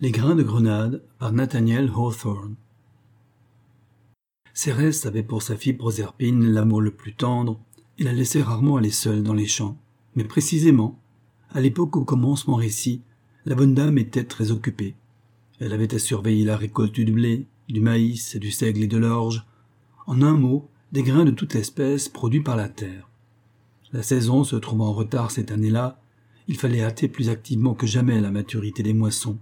Les grains de grenade par Nathaniel Hawthorne. Cérès avait pour sa fille Proserpine l'amour le plus tendre et la laissait rarement aller seule dans les champs. Mais précisément, à l'époque où commence mon récit, la bonne dame était très occupée. Elle avait à surveiller la récolte du blé, du maïs, du seigle et de l'orge. En un mot, des grains de toute espèce produits par la terre. La saison se trouvant en retard cette année-là, il fallait hâter plus activement que jamais la maturité des moissons.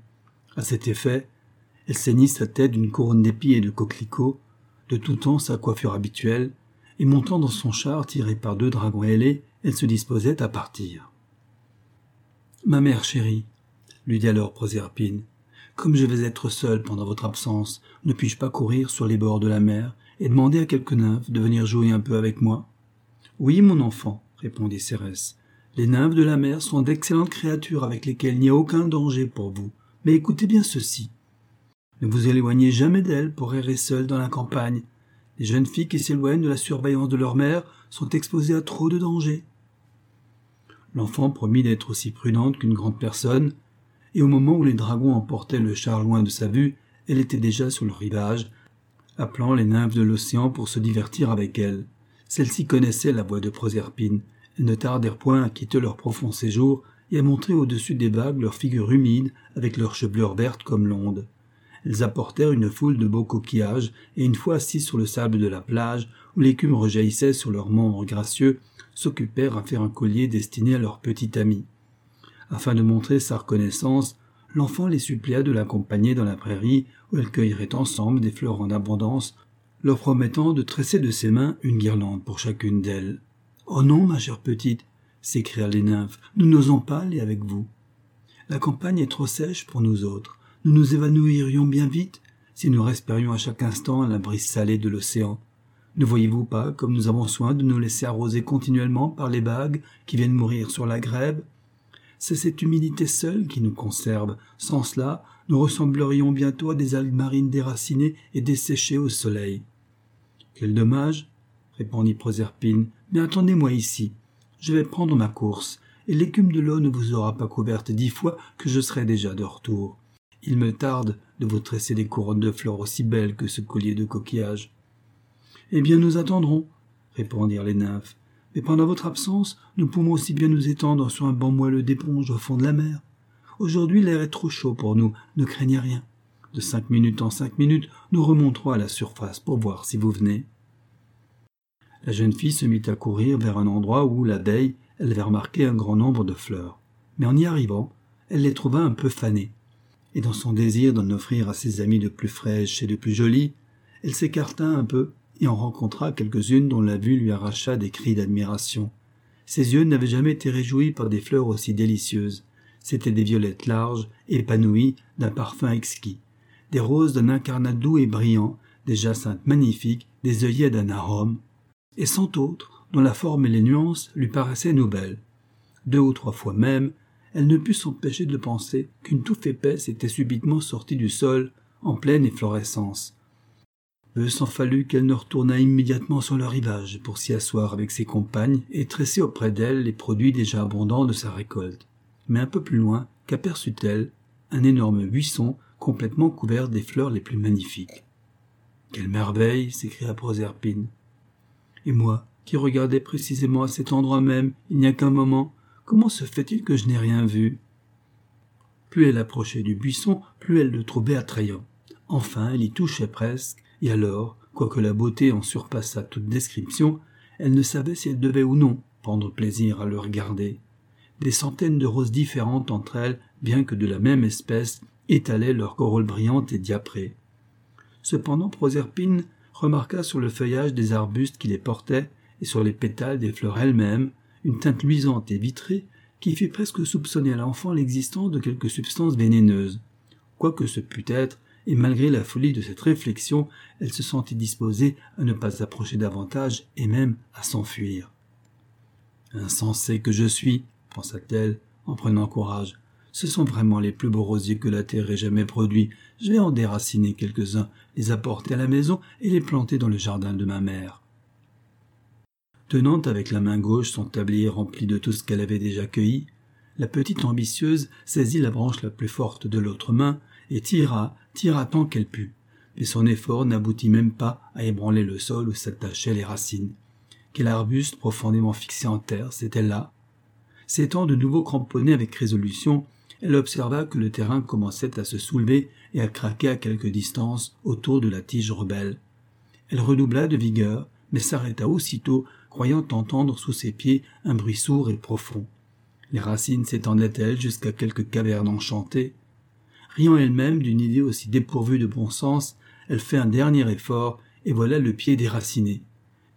À cet effet, elle ceignit sa tête d'une couronne d'épis et de coquelicots, de tout temps sa coiffure habituelle, et montant dans son char tiré par deux dragons ailés, elle se disposait à partir. Ma mère chérie, lui dit alors Proserpine, comme je vais être seule pendant votre absence, ne puis-je pas courir sur les bords de la mer et demander à quelques nymphes de venir jouer un peu avec moi Oui, mon enfant, répondit Cérès. Les nymphes de la mer sont d'excellentes créatures avec lesquelles il n'y a aucun danger pour vous. Mais écoutez bien ceci. Ne vous éloignez jamais d'elles pour errer seul dans la campagne. Les jeunes filles qui s'éloignent de la surveillance de leur mère sont exposées à trop de dangers. L'enfant promit d'être aussi prudente qu'une grande personne, et au moment où les dragons emportaient le char loin de sa vue, elle était déjà sur le rivage, appelant les nymphes de l'océan pour se divertir avec elle. Celles-ci connaissaient la voix de Proserpine. Elles ne tardèrent point à quitter leur profond séjour et à montrer au-dessus des vagues leurs figures humides avec leurs chevelures vertes comme l'onde. Elles apportèrent une foule de beaux coquillages, et une fois assis sur le sable de la plage, où l'écume rejaillissait sur leurs membres gracieux, s'occupèrent à faire un collier destiné à leur petite amie. Afin de montrer sa reconnaissance, l'enfant les supplia de l'accompagner dans la prairie, où elles cueilleraient ensemble des fleurs en abondance, leur promettant de tresser de ses mains une guirlande pour chacune d'elles. Oh non, ma chère petite, s'écrièrent les nymphes, nous n'osons pas aller avec vous. La campagne est trop sèche pour nous autres. Nous nous évanouirions bien vite si nous respirions à chaque instant la brise salée de l'océan. Ne voyez-vous pas comme nous avons soin de nous laisser arroser continuellement par les vagues qui viennent mourir sur la grève? C'est cette humidité seule qui nous conserve. Sans cela, nous ressemblerions bientôt à des algues marines déracinées et desséchées au soleil. Quel dommage répondit Proserpine. Mais attendez-moi ici. Je vais prendre ma course, et l'écume de l'eau ne vous aura pas couverte dix fois que je serai déjà de retour. Il me tarde de vous tresser des couronnes de fleurs aussi belles que ce collier de coquillages. Eh bien, nous attendrons, répondirent les nymphes. Mais pendant votre absence, nous pouvons aussi bien nous étendre sur un banc moelleux d'éponge au fond de la mer. Aujourd'hui, l'air est trop chaud pour nous, ne craignez rien. De cinq minutes en cinq minutes, nous remonterons à la surface pour voir si vous venez. La jeune fille se mit à courir vers un endroit où, la veille, elle avait remarqué un grand nombre de fleurs. Mais en y arrivant, elle les trouva un peu fanées. Et dans son désir d'en offrir à ses amies de plus fraîches et de plus jolies, elle s'écarta un peu et en rencontra quelques-unes dont la vue lui arracha des cris d'admiration. Ses yeux n'avaient jamais été réjouis par des fleurs aussi délicieuses. C'étaient des violettes larges, épanouies, d'un parfum exquis, des roses d'un incarnat doux et brillant, des jacinthes magnifiques, des œillets d'un arôme, et cent autres dont la forme et les nuances lui paraissaient nouvelles. Deux ou trois fois même, elle ne put s'empêcher de penser qu'une touffe épaisse était subitement sortie du sol, en pleine efflorescence. Peu s'en fallut qu'elle ne retournât immédiatement sur le rivage pour s'y asseoir avec ses compagnes et tresser auprès d'elle les produits déjà abondants de sa récolte. Mais un peu plus loin, qu'aperçut-elle Un énorme buisson complètement couvert des fleurs les plus magnifiques. Quelle merveille s'écria Proserpine. Et moi, qui regardais précisément à cet endroit même, il n'y a qu'un moment, comment se fait-il que je n'ai rien vu? Plus elle approchait du buisson, plus elle le trouvait attrayant. Enfin, elle y touchait presque, et alors, quoique la beauté en surpassât toute description, elle ne savait si elle devait ou non prendre plaisir à le regarder. Des centaines de roses différentes entre elles, bien que de la même espèce, étalaient leurs corolles brillantes et diaprées. Cependant, Proserpine remarqua sur le feuillage des arbustes qui les portaient et sur les pétales des fleurs elles-mêmes une teinte luisante et vitrée qui fit presque soupçonner à l'enfant l'existence de quelque substance vénéneuse. Quoique ce pût être, et malgré la folie de cette réflexion, elle se sentit disposée à ne pas approcher davantage et même à s'enfuir. Insensé que je suis, pensa-t-elle, en prenant courage, ce sont vraiment les plus beaux rosiers que la terre ait jamais produits. Je vais en déraciner quelques-uns, les apporter à la maison et les planter dans le jardin de ma mère. Tenant avec la main gauche son tablier rempli de tout ce qu'elle avait déjà cueilli, la petite ambitieuse saisit la branche la plus forte de l'autre main et tira, tira tant qu'elle put. Mais son effort n'aboutit même pas à ébranler le sol où s'attachaient les racines. Quel arbuste profondément fixé en terre, c'était là. S'étant de nouveau cramponnée avec résolution, elle observa que le terrain commençait à se soulever et à craquer à quelque distance autour de la tige rebelle. Elle redoubla de vigueur, mais s'arrêta aussitôt, croyant entendre sous ses pieds un bruit sourd et profond. Les racines s'étendaient-elles jusqu'à quelque caverne enchantée? Riant elle-même d'une idée aussi dépourvue de bon sens, elle fait un dernier effort, et voilà le pied déraciné.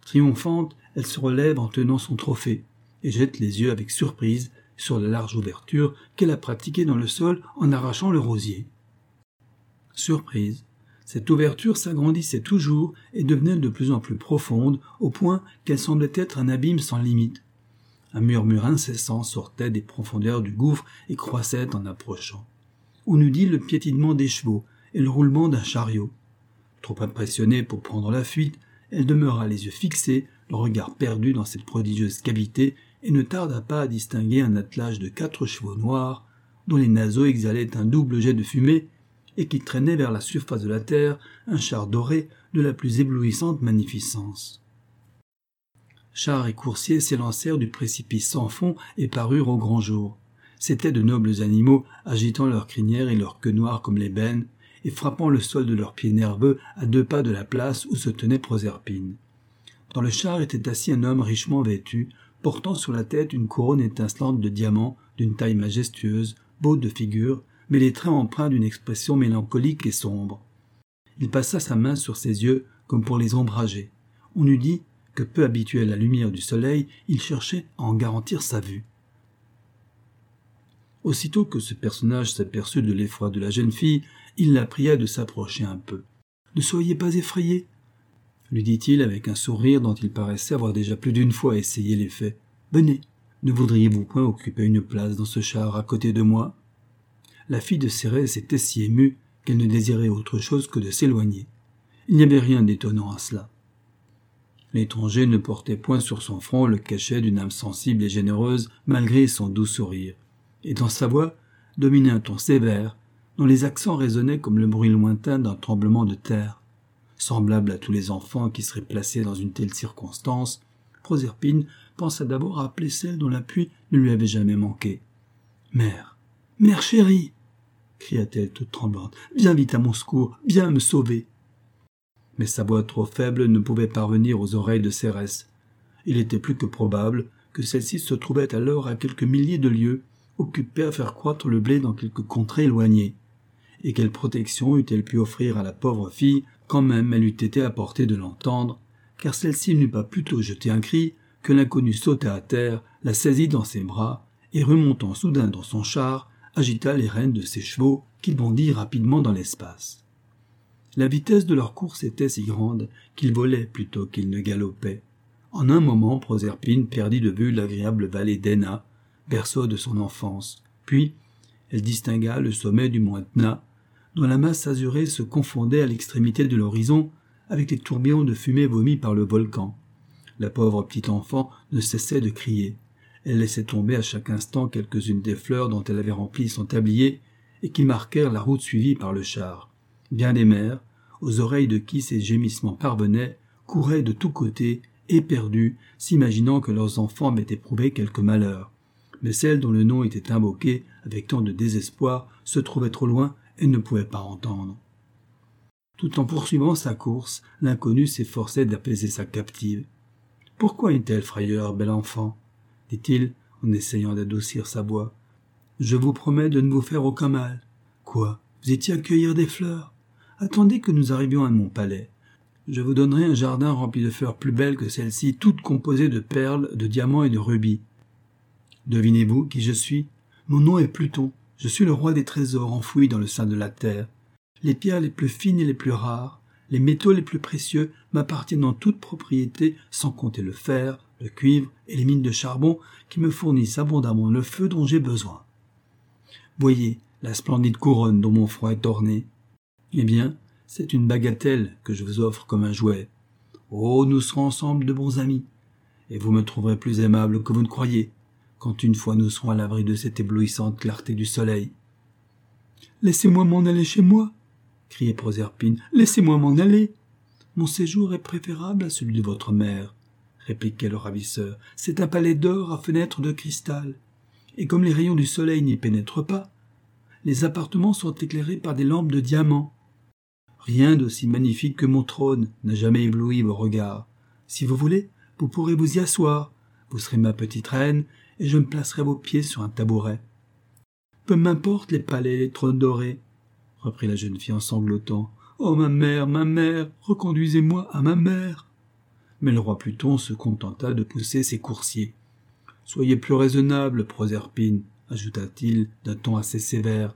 Triomphante, elle se relève en tenant son trophée, et jette les yeux avec surprise sur la large ouverture qu'elle a pratiquée dans le sol en arrachant le rosier. Surprise. Cette ouverture s'agrandissait toujours et devenait de plus en plus profonde, au point qu'elle semblait être un abîme sans limite. Un murmure incessant sortait des profondeurs du gouffre et croissait en approchant. On eût dit le piétinement des chevaux et le roulement d'un chariot. Trop impressionnée pour prendre la fuite, elle demeura les yeux fixés, le regard perdu dans cette prodigieuse cavité, et ne tarda pas à distinguer un attelage de quatre chevaux noirs, dont les naseaux exhalaient un double jet de fumée, et qui traînait vers la surface de la terre un char doré de la plus éblouissante magnificence. Chars et coursiers s'élancèrent du précipice sans fond et parurent au grand jour. C'étaient de nobles animaux agitant leurs crinières et leurs queues noires comme l'ébène, et frappant le sol de leurs pieds nerveux à deux pas de la place où se tenait Proserpine. Dans le char était assis un homme richement vêtu, portant sur la tête une couronne étincelante de diamants d'une taille majestueuse, beau de figure, mais les traits empreints d'une expression mélancolique et sombre. Il passa sa main sur ses yeux comme pour les ombrager. On eût dit que peu habitué à la lumière du soleil, il cherchait à en garantir sa vue. Aussitôt que ce personnage s'aperçut de l'effroi de la jeune fille, il la pria de s'approcher un peu. Ne soyez pas effrayée, lui dit-il avec un sourire dont il paraissait avoir déjà plus d'une fois essayé l'effet. Venez, ne voudriez-vous point occuper une place dans ce char à côté de moi? La fille de Cérès était si émue qu'elle ne désirait autre chose que de s'éloigner. Il n'y avait rien d'étonnant à cela. L'étranger ne portait point sur son front le cachet d'une âme sensible et généreuse malgré son doux sourire, et dans sa voix dominait un ton sévère dont les accents résonnaient comme le bruit lointain d'un tremblement de terre. Semblable à tous les enfants qui seraient placés dans une telle circonstance, Proserpine pensa d'abord à appeler celle dont l'appui ne lui avait jamais manqué. Mère, mère chérie, cria-t-elle toute tremblante, viens vite à mon secours, viens me sauver. Mais sa voix trop faible ne pouvait parvenir aux oreilles de Cérès. Il était plus que probable que celle-ci se trouvait alors à quelques milliers de lieues, occupée à faire croître le blé dans quelque contrée éloignée et quelle protection eût-elle pu offrir à la pauvre fille quand même elle eût été à portée de l'entendre, car celle-ci n'eut pas plutôt jeté un cri que l'inconnu sauta à terre, la saisit dans ses bras, et remontant soudain dans son char, agita les rênes de ses chevaux, qui bondit rapidement dans l'espace. La vitesse de leur course était si grande qu'ils volaient plutôt qu'ils ne galopaient. En un moment, Proserpine perdit de vue l'agréable vallée d'Ena, berceau de son enfance. Puis, elle distingua le sommet du mont Etna, dont la masse azurée se confondait à l'extrémité de l'horizon avec les tourbillons de fumée vomis par le volcan. La pauvre petite enfant ne cessait de crier. Elle laissait tomber à chaque instant quelques-unes des fleurs dont elle avait rempli son tablier et qui marquèrent la route suivie par le char. Bien des mères, aux oreilles de qui ces gémissements parvenaient, couraient de tous côtés, éperdues, s'imaginant que leurs enfants avaient éprouvé quelque malheur. Mais celle dont le nom était invoqué avec tant de désespoir se trouvait trop loin et ne pouvait pas entendre. Tout en poursuivant sa course, l'inconnu s'efforçait d'apaiser sa captive. Pourquoi une telle frayeur, bel enfant? dit-il en essayant d'adoucir sa voix. Je vous promets de ne vous faire aucun mal. Quoi? Vous étiez à cueillir des fleurs? Attendez que nous arrivions à mon palais. Je vous donnerai un jardin rempli de fleurs plus belles que celles-ci, toutes composées de perles, de diamants et de rubis. Devinez-vous qui je suis? Mon nom est Pluton. Je suis le roi des trésors enfouis dans le sein de la terre. Les pierres les plus fines et les plus rares, les métaux les plus précieux m'appartiennent en toute propriété, sans compter le fer, le cuivre et les mines de charbon qui me fournissent abondamment le feu dont j'ai besoin. Voyez la splendide couronne dont mon front est orné. Eh bien, c'est une bagatelle que je vous offre comme un jouet. Oh, nous serons ensemble de bons amis, et vous me trouverez plus aimable que vous ne croyez quand une fois nous serons à l'abri de cette éblouissante clarté du soleil. Laissez-moi m'en aller chez moi, criait Proserpine. Laissez-moi m'en aller. Mon séjour est préférable à celui de votre mère, répliquait le ravisseur. C'est un palais d'or à fenêtres de cristal. Et comme les rayons du soleil n'y pénètrent pas, les appartements sont éclairés par des lampes de diamants. Rien d'aussi magnifique que mon trône n'a jamais ébloui vos regards. Si vous voulez, vous pourrez vous y asseoir. Vous serez ma petite reine, et je me placerai vos pieds sur un tabouret. Peu m'importe les palais et les trônes dorés, reprit la jeune fille en sanglotant. Oh ma mère, ma mère, reconduisez-moi à ma mère. Mais le roi Pluton se contenta de pousser ses coursiers. Soyez plus raisonnable, Proserpine, ajouta-t-il d'un ton assez sévère.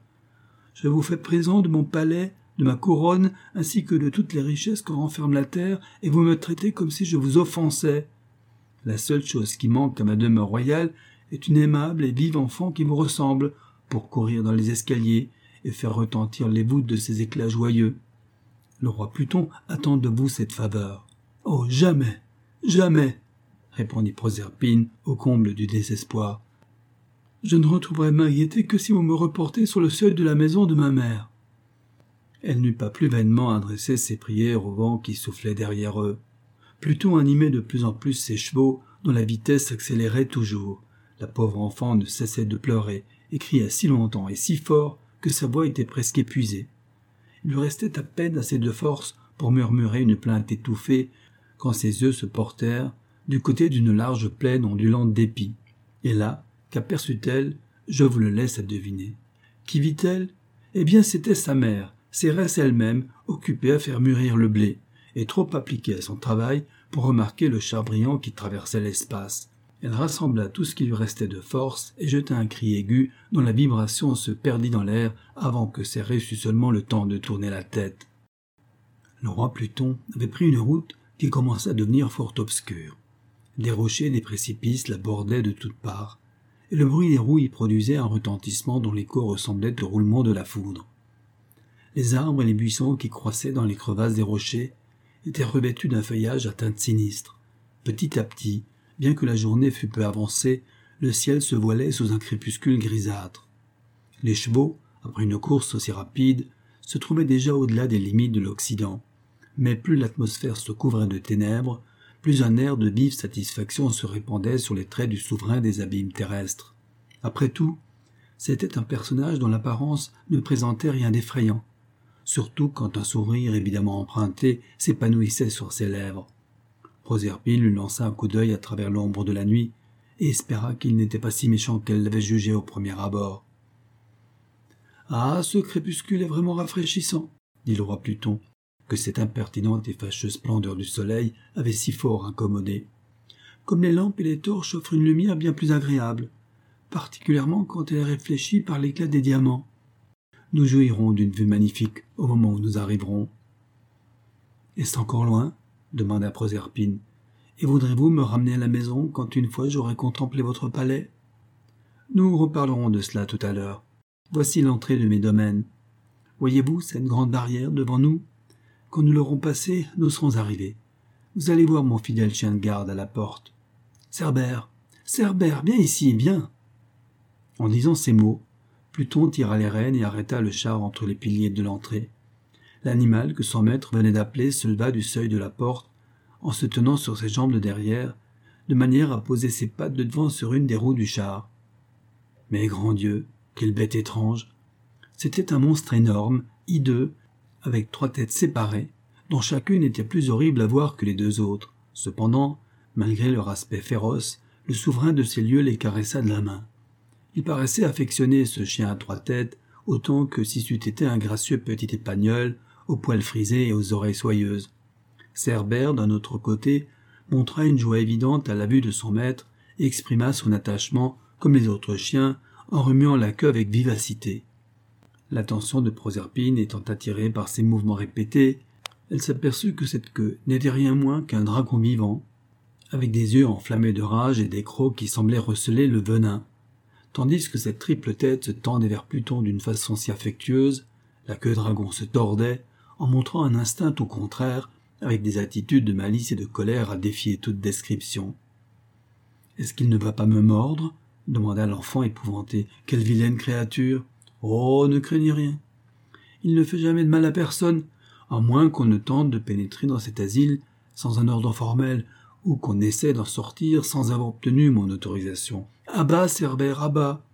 Je vous fais présent de mon palais, de ma couronne, ainsi que de toutes les richesses que renferme la terre, et vous me traitez comme si je vous offensais. La seule chose qui manque à ma demeure royale est une aimable et vive enfant qui vous ressemble, pour courir dans les escaliers et faire retentir les voûtes de ses éclats joyeux. Le roi Pluton attend de vous cette faveur. Oh, jamais, jamais, répondit Proserpine au comble du désespoir. Je ne retrouverai ma gaieté que si vous me reportez sur le seuil de la maison de ma mère. Elle n'eut pas plus vainement adressé ses prières au vent qui soufflait derrière eux. Pluton animait de plus en plus ses chevaux, dont la vitesse s'accélérait toujours. La pauvre enfant ne cessait de pleurer, et cria si longtemps et si fort que sa voix était presque épuisée. Il lui restait à peine assez de force pour murmurer une plainte étouffée quand ses yeux se portèrent du côté d'une large plaine ondulante d'épis. Et là, qu'aperçut-elle? Je vous le laisse à deviner. Qui vit-elle? Eh bien, c'était sa mère, Cérès elle-même, occupée à faire mûrir le blé, et trop appliquée à son travail pour remarquer le char brillant qui traversait l'espace. Elle rassembla tout ce qui lui restait de force et jeta un cri aigu dont la vibration se perdit dans l'air avant que Cérès eût seulement le temps de tourner la tête. Le roi Pluton avait pris une route qui commençait à devenir fort obscure. Des rochers et des précipices la bordaient de toutes parts, et le bruit des roues y produisait un retentissement dont l'écho ressemblait au roulement de la foudre. Les arbres et les buissons qui croissaient dans les crevasses des rochers étaient revêtus d'un feuillage à teinte sinistre. Petit à petit, Bien que la journée fût peu avancée, le ciel se voilait sous un crépuscule grisâtre. Les chevaux, après une course aussi rapide, se trouvaient déjà au-delà des limites de l'Occident. Mais plus l'atmosphère se couvrait de ténèbres, plus un air de vive satisfaction se répandait sur les traits du souverain des abîmes terrestres. Après tout, c'était un personnage dont l'apparence ne présentait rien d'effrayant, surtout quand un sourire évidemment emprunté s'épanouissait sur ses lèvres. Proserpine lui lança un coup d'œil à travers l'ombre de la nuit et espéra qu'il n'était pas si méchant qu'elle l'avait jugé au premier abord. Ah, ce crépuscule est vraiment rafraîchissant, dit le roi Pluton, que cette impertinente et fâcheuse splendeur du soleil avait si fort incommodé. Comme les lampes et les torches offrent une lumière bien plus agréable, particulièrement quand elle est réfléchie par l'éclat des diamants. Nous jouirons d'une vue magnifique au moment où nous arriverons. Est-ce encore loin? demanda Proserpine. Et voudrez-vous me ramener à la maison quand une fois j'aurai contemplé votre palais? Nous reparlerons de cela tout à l'heure. Voici l'entrée de mes domaines. Voyez-vous cette grande barrière devant nous? Quand nous l'aurons passée, nous serons arrivés. Vous allez voir mon fidèle chien de garde à la porte. Cerbère, Cerbère, viens ici, viens. En disant ces mots, Pluton tira les rênes et arrêta le char entre les piliers de l'entrée. L'animal que son maître venait d'appeler se leva du seuil de la porte en se tenant sur ses jambes de derrière, de manière à poser ses pattes de devant sur une des roues du char. Mais grand Dieu, quelle bête étrange. C'était un monstre énorme, hideux, avec trois têtes séparées, dont chacune était plus horrible à voir que les deux autres. Cependant, malgré leur aspect féroce, le souverain de ces lieux les caressa de la main. Il paraissait affectionner ce chien à trois têtes autant que si c'eût été un gracieux petit épagnol aux poils frisés et aux oreilles soyeuses. Cerbère, d'un autre côté, montra une joie évidente à la vue de son maître et exprima son attachement, comme les autres chiens, en remuant la queue avec vivacité. L'attention de Proserpine étant attirée par ces mouvements répétés, elle s'aperçut que cette queue n'était rien moins qu'un dragon vivant, avec des yeux enflammés de rage et des crocs qui semblaient receler le venin. Tandis que cette triple tête se tendait vers Pluton d'une façon si affectueuse, la queue dragon se tordait, en montrant un instinct tout contraire, avec des attitudes de malice et de colère à défier toute description. Est-ce qu'il ne va pas me mordre? demanda l'enfant épouvanté. Quelle vilaine créature Oh, ne craignez rien. Il ne fait jamais de mal à personne, à moins qu'on ne tente de pénétrer dans cet asile sans un ordre formel, ou qu'on essaie d'en sortir sans avoir obtenu mon autorisation. Bas, Cerbère, à bas.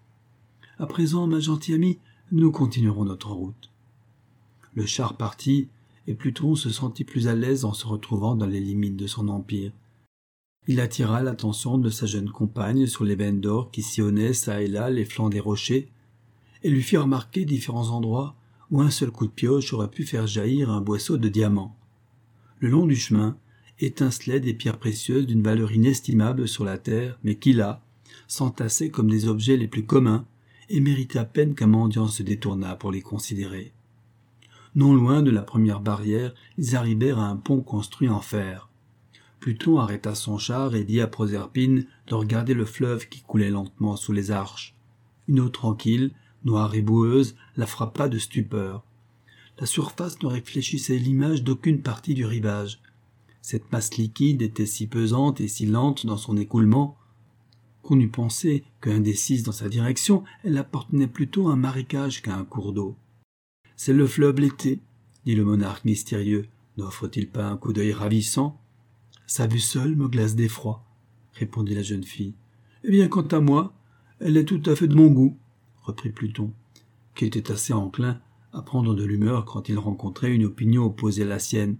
À présent, ma gentille amie, nous continuerons notre route. Le char partit, et Pluton se sentit plus à l'aise en se retrouvant dans les limites de son empire. Il attira l'attention de sa jeune compagne sur les veines d'or qui sillonnaient çà et là les flancs des rochers, et lui fit remarquer différents endroits où un seul coup de pioche aurait pu faire jaillir un boisseau de diamants. Le long du chemin étincelaient des pierres précieuses d'une valeur inestimable sur la terre, mais qui là s'entassaient comme des objets les plus communs et méritaient à peine qu'un mendiant se détournât pour les considérer. Non loin de la première barrière, ils arrivèrent à un pont construit en fer. Pluton arrêta son char et dit à Proserpine de regarder le fleuve qui coulait lentement sous les arches. Une eau tranquille, noire et boueuse, la frappa de stupeur. La surface ne réfléchissait l'image d'aucune partie du rivage. Cette masse liquide était si pesante et si lente dans son écoulement qu'on eût pensé qu'indécise dans sa direction, elle appartenait plutôt à un marécage qu'à un cours d'eau. C'est le fleuve l'été, dit le monarque mystérieux. N'offre-t-il pas un coup d'œil ravissant? Sa vue seule me glace d'effroi, répondit la jeune fille. Eh bien, quant à moi, elle est tout à fait de mon goût, reprit Pluton, qui était assez enclin à prendre de l'humeur quand il rencontrait une opinion opposée à la sienne.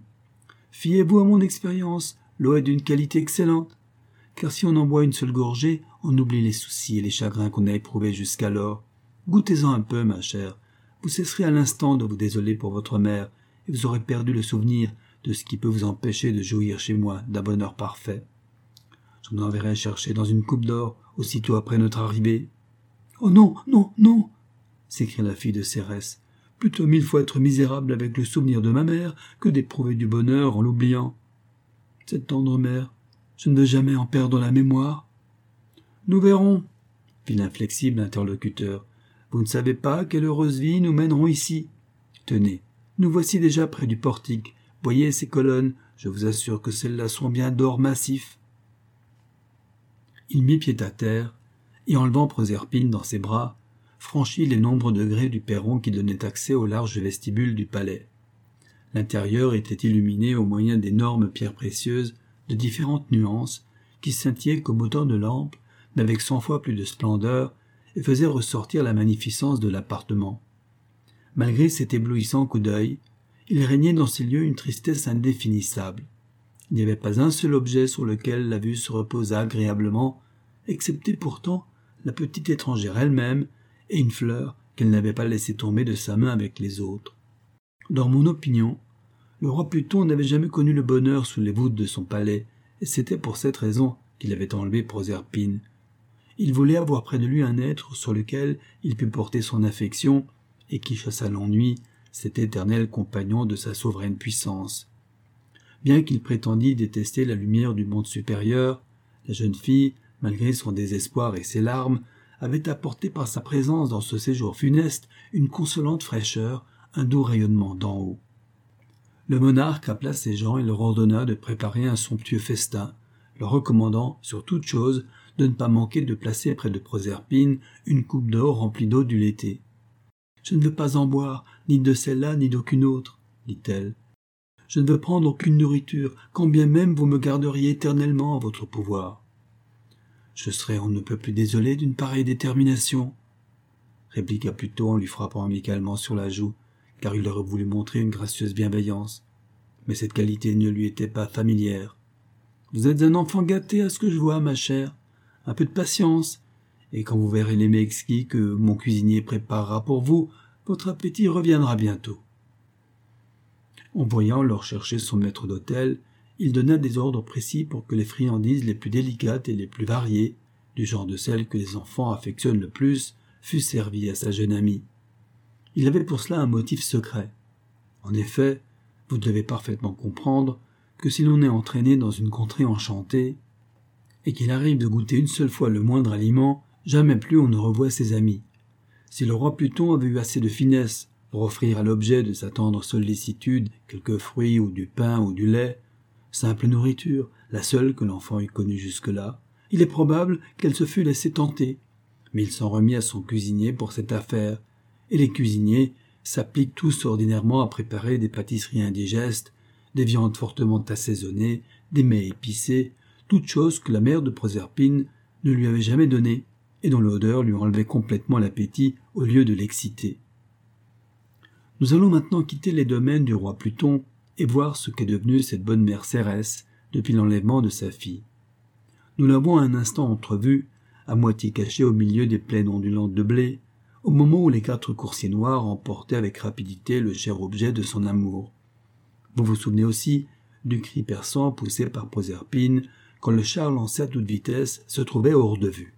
Fiez-vous à mon expérience, l'eau est d'une qualité excellente, car si on en boit une seule gorgée, on oublie les soucis et les chagrins qu'on a éprouvés jusqu'alors. Goûtez-en un peu, ma chère, vous cesserez à l'instant de vous désoler pour votre mère, et vous aurez perdu le souvenir de ce qui peut vous empêcher de jouir chez moi d'un bonheur parfait. J'en enverrai chercher dans une coupe d'or aussitôt après notre arrivée. Oh non, non, non s'écria la fille de Cérès. Plutôt mille fois être misérable avec le souvenir de ma mère que d'éprouver du bonheur en l'oubliant. Cette tendre mère, je ne veux jamais en perdre la mémoire. Nous verrons, fit l'inflexible interlocuteur. Vous ne savez pas quelle heureuse vie nous mènerons ici. Tenez, nous voici déjà près du portique. Voyez ces colonnes, je vous assure que celles-là sont bien d'or massif. Il mit pied à terre, et enlevant Proserpine dans ses bras, franchit les nombreux degrés du perron qui donnait accès au large vestibule du palais. L'intérieur était illuminé au moyen d'énormes pierres précieuses de différentes nuances qui scintillaient comme autant de lampes, avec cent fois plus de splendeur et faisait ressortir la magnificence de l'appartement. Malgré cet éblouissant coup d'œil, il régnait dans ces lieux une tristesse indéfinissable. Il n'y avait pas un seul objet sur lequel la vue se reposa agréablement, excepté pourtant la petite étrangère elle-même et une fleur qu'elle n'avait pas laissé tomber de sa main avec les autres. Dans mon opinion, le roi Pluton n'avait jamais connu le bonheur sous les voûtes de son palais, et c'était pour cette raison qu'il avait enlevé Proserpine, il voulait avoir près de lui un être sur lequel il pût porter son affection et qui chassât l'ennui, cet éternel compagnon de sa souveraine puissance. Bien qu'il prétendît détester la lumière du monde supérieur, la jeune fille, malgré son désespoir et ses larmes, avait apporté par sa présence dans ce séjour funeste une consolante fraîcheur, un doux rayonnement d'en haut. Le monarque appela ses gens et leur ordonna de préparer un somptueux festin, leur recommandant, sur toute chose, de ne pas manquer de placer près de Proserpine une coupe d'or remplie d'eau du l'été. Je ne veux pas en boire, ni de celle-là, ni d'aucune autre, dit-elle. Je ne veux prendre aucune nourriture, quand bien même vous me garderiez éternellement à votre pouvoir. Je serais on ne peut plus désolé d'une pareille détermination, répliqua plutôt en lui frappant amicalement sur la joue, car il aurait voulu montrer une gracieuse bienveillance. Mais cette qualité ne lui était pas familière. Vous êtes un enfant gâté à ce que je vois, ma chère un peu de patience, et quand vous verrez les mets que mon cuisinier préparera pour vous, votre appétit reviendra bientôt. En voyant leur chercher son maître d'hôtel, il donna des ordres précis pour que les friandises les plus délicates et les plus variées, du genre de celles que les enfants affectionnent le plus, fussent servies à sa jeune amie. Il avait pour cela un motif secret. En effet, vous devez parfaitement comprendre que si l'on est entraîné dans une contrée enchantée, et qu'il arrive de goûter une seule fois le moindre aliment, jamais plus on ne revoit ses amis. Si le roi Pluton avait eu assez de finesse pour offrir à l'objet de sa tendre sollicitude quelques fruits ou du pain ou du lait, simple nourriture, la seule que l'enfant eût connue jusque-là, il est probable qu'elle se fût laissée tenter. Mais il s'en remit à son cuisinier pour cette affaire, et les cuisiniers s'appliquent tous ordinairement à préparer des pâtisseries indigestes, des viandes fortement assaisonnées, des mets épicés, toutes choses que la mère de Proserpine ne lui avait jamais données, et dont l'odeur lui enlevait complètement l'appétit au lieu de l'exciter. Nous allons maintenant quitter les domaines du roi Pluton et voir ce qu'est devenue cette bonne mère Cérès depuis l'enlèvement de sa fille. Nous l'avons un instant entrevue, à moitié cachée au milieu des plaines ondulantes de blé, au moment où les quatre coursiers noirs emportaient avec rapidité le cher objet de son amour. Vous vous souvenez aussi du cri perçant poussé par Proserpine quand le char lancé à toute vitesse se trouvait hors de vue.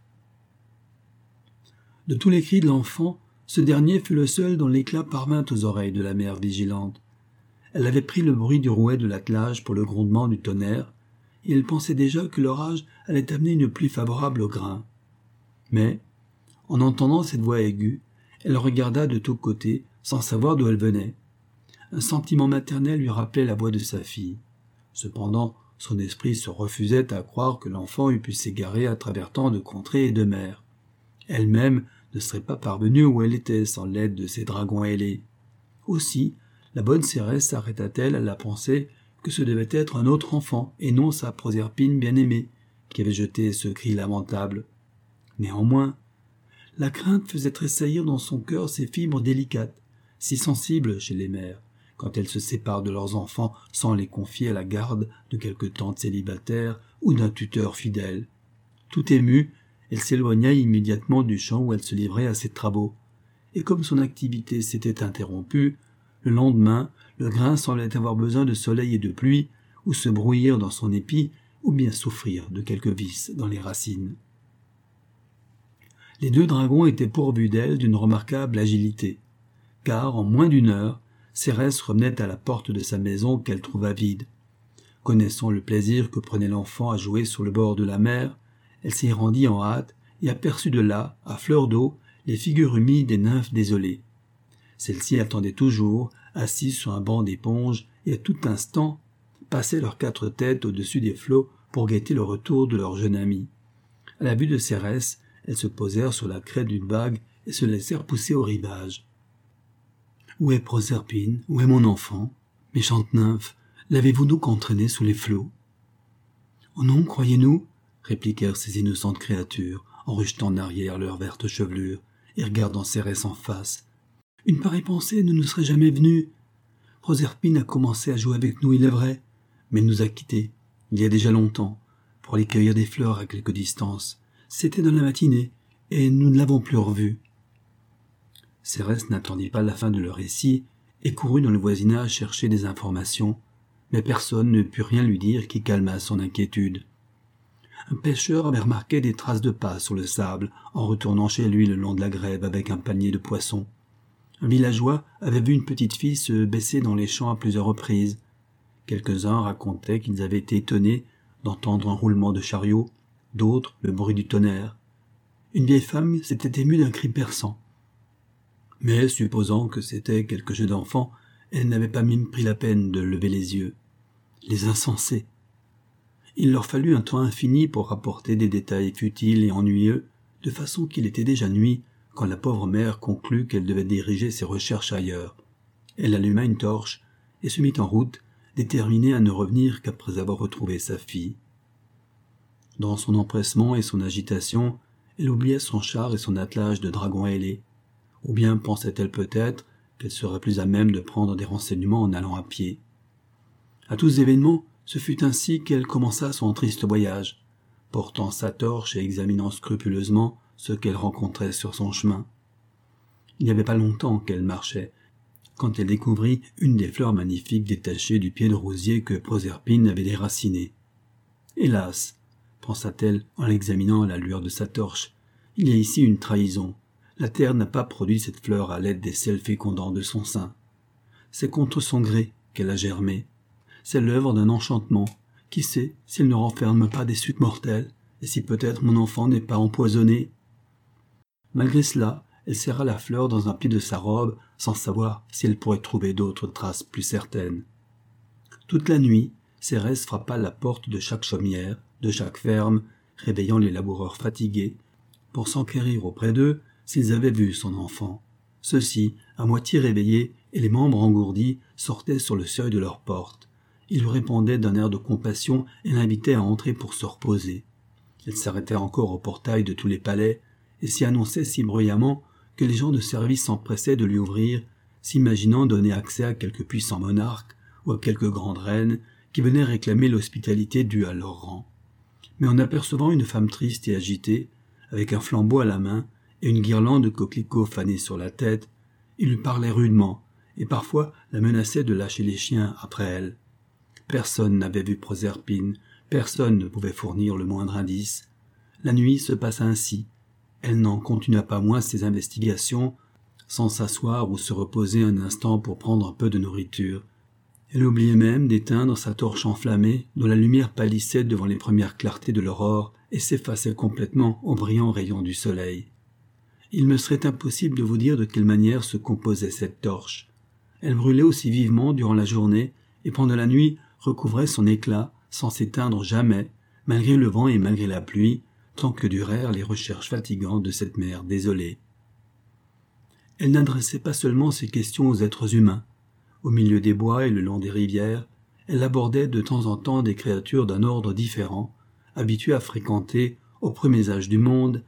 De tous les cris de l'enfant, ce dernier fut le seul dont l'éclat parvint aux oreilles de la mère vigilante. Elle avait pris le bruit du rouet de l'attelage pour le grondement du tonnerre, et elle pensait déjà que l'orage allait amener une pluie favorable au grain. Mais, en entendant cette voix aiguë, elle regarda de tous côtés, sans savoir d'où elle venait. Un sentiment maternel lui rappelait la voix de sa fille. Cependant, son esprit se refusait à croire que l'enfant eût pu s'égarer à travers tant de contrées et de mers. Elle-même ne serait pas parvenue où elle était sans l'aide de ces dragons ailés. Aussi, la bonne Cérès s'arrêta-t-elle à la pensée que ce devait être un autre enfant, et non sa Proserpine bien-aimée, qui avait jeté ce cri lamentable. Néanmoins, la crainte faisait tressaillir dans son cœur ces fibres délicates, si sensibles chez les mères, quand elles se séparent de leurs enfants sans les confier à la garde de quelque tante célibataire ou d'un tuteur fidèle. Tout émue, elle s'éloigna immédiatement du champ où elle se livrait à ses travaux, et comme son activité s'était interrompue, le lendemain, le grain semblait avoir besoin de soleil et de pluie, ou se brouillir dans son épi, ou bien souffrir de quelques vices dans les racines. Les deux dragons étaient pourvus d'ailes d'une remarquable agilité, car en moins d'une heure, Cérès revenait à la porte de sa maison qu'elle trouva vide. Connaissant le plaisir que prenait l'enfant à jouer sur le bord de la mer, elle s'y rendit en hâte et aperçut de là, à fleur d'eau, les figures humides des nymphes désolées. Celles-ci attendaient toujours, assises sur un banc d'éponge, et à tout instant passaient leurs quatre têtes au-dessus des flots pour guetter le retour de leur jeune ami. À la vue de Cérès, elles se posèrent sur la crête d'une vague et se laissèrent pousser au rivage. Où est Proserpine? Où est mon enfant? Méchante nymphe, l'avez-vous donc entraîné sous les flots? Oh non, croyez-nous répliquèrent ces innocentes créatures, en rejetant en arrière leurs vertes chevelures et regardant Cérès en face. Une pareille pensée ne nous serait jamais venue. Proserpine a commencé à jouer avec nous, il est vrai, mais elle nous a quittés, il y a déjà longtemps, pour aller cueillir des fleurs à quelque distance. C'était dans la matinée, et nous ne l'avons plus revue. Cérès n'attendit pas la fin de leur récit et courut dans le voisinage chercher des informations, mais personne ne put rien lui dire qui calmât son inquiétude. Un pêcheur avait remarqué des traces de pas sur le sable en retournant chez lui le long de la grève avec un panier de poissons. Un villageois avait vu une petite fille se baisser dans les champs à plusieurs reprises. Quelques-uns racontaient qu'ils avaient été étonnés d'entendre un roulement de chariot, d'autres le bruit du tonnerre. Une vieille femme s'était émue d'un cri perçant. Mais, supposant que c'était quelque jeu d'enfant, elle n'avait pas même pris la peine de lever les yeux. Les insensés. Il leur fallut un temps infini pour rapporter des détails futiles et ennuyeux, de façon qu'il était déjà nuit quand la pauvre mère conclut qu'elle devait diriger ses recherches ailleurs. Elle alluma une torche et se mit en route, déterminée à ne revenir qu'après avoir retrouvé sa fille. Dans son empressement et son agitation, elle oubliait son char et son attelage de dragon ailé. Ou bien pensait-elle peut-être qu'elle serait plus à même de prendre des renseignements en allant à pied. À tous événements, ce fut ainsi qu'elle commença son triste voyage, portant sa torche et examinant scrupuleusement ce qu'elle rencontrait sur son chemin. Il n'y avait pas longtemps qu'elle marchait, quand elle découvrit une des fleurs magnifiques détachées du pied de rosier que Proserpine avait déraciné. Hélas, pensa-t-elle en l'examinant à la lueur de sa torche, il y a ici une trahison. La terre n'a pas produit cette fleur à l'aide des sels fécondants de son sein. C'est contre son gré qu'elle a germé c'est l'œuvre d'un enchantement. Qui sait s'il ne renferme pas des sucs mortels, et si peut-être mon enfant n'est pas empoisonné? Malgré cela, elle serra la fleur dans un pli de sa robe, sans savoir si elle pourrait trouver d'autres traces plus certaines. Toute la nuit, Cérès frappa la porte de chaque chaumière, de chaque ferme, réveillant les laboureurs fatigués, pour s'enquérir auprès d'eux s'ils avaient vu son enfant. Ceux-ci, à moitié réveillés et les membres engourdis, sortaient sur le seuil de leur porte. Ils lui répondaient d'un air de compassion et l'invitaient à entrer pour se reposer. Elle s'arrêtait encore au portail de tous les palais et s'y annonçait si bruyamment que les gens de service s'empressaient de lui ouvrir, s'imaginant donner accès à quelque puissant monarque ou à quelque grande reine qui venait réclamer l'hospitalité due à leur rang. Mais en apercevant une femme triste et agitée, avec un flambeau à la main une guirlande de coquelicots fanés sur la tête, il lui parlait rudement et parfois la menaçait de lâcher les chiens après elle. Personne n'avait vu Proserpine, personne ne pouvait fournir le moindre indice. La nuit se passa ainsi. Elle n'en continua pas moins ses investigations, sans s'asseoir ou se reposer un instant pour prendre un peu de nourriture. Elle oubliait même d'éteindre sa torche enflammée, dont la lumière pâlissait devant les premières clartés de l'aurore et s'effaçait complètement aux brillants rayons du soleil. Il me serait impossible de vous dire de quelle manière se composait cette torche. Elle brûlait aussi vivement durant la journée et pendant la nuit recouvrait son éclat sans s'éteindre jamais, malgré le vent et malgré la pluie, tant que durèrent les recherches fatigantes de cette mère désolée. Elle n'adressait pas seulement ses questions aux êtres humains, au milieu des bois et le long des rivières, elle abordait de temps en temps des créatures d'un ordre différent, habituées à fréquenter, aux premiers âges du monde,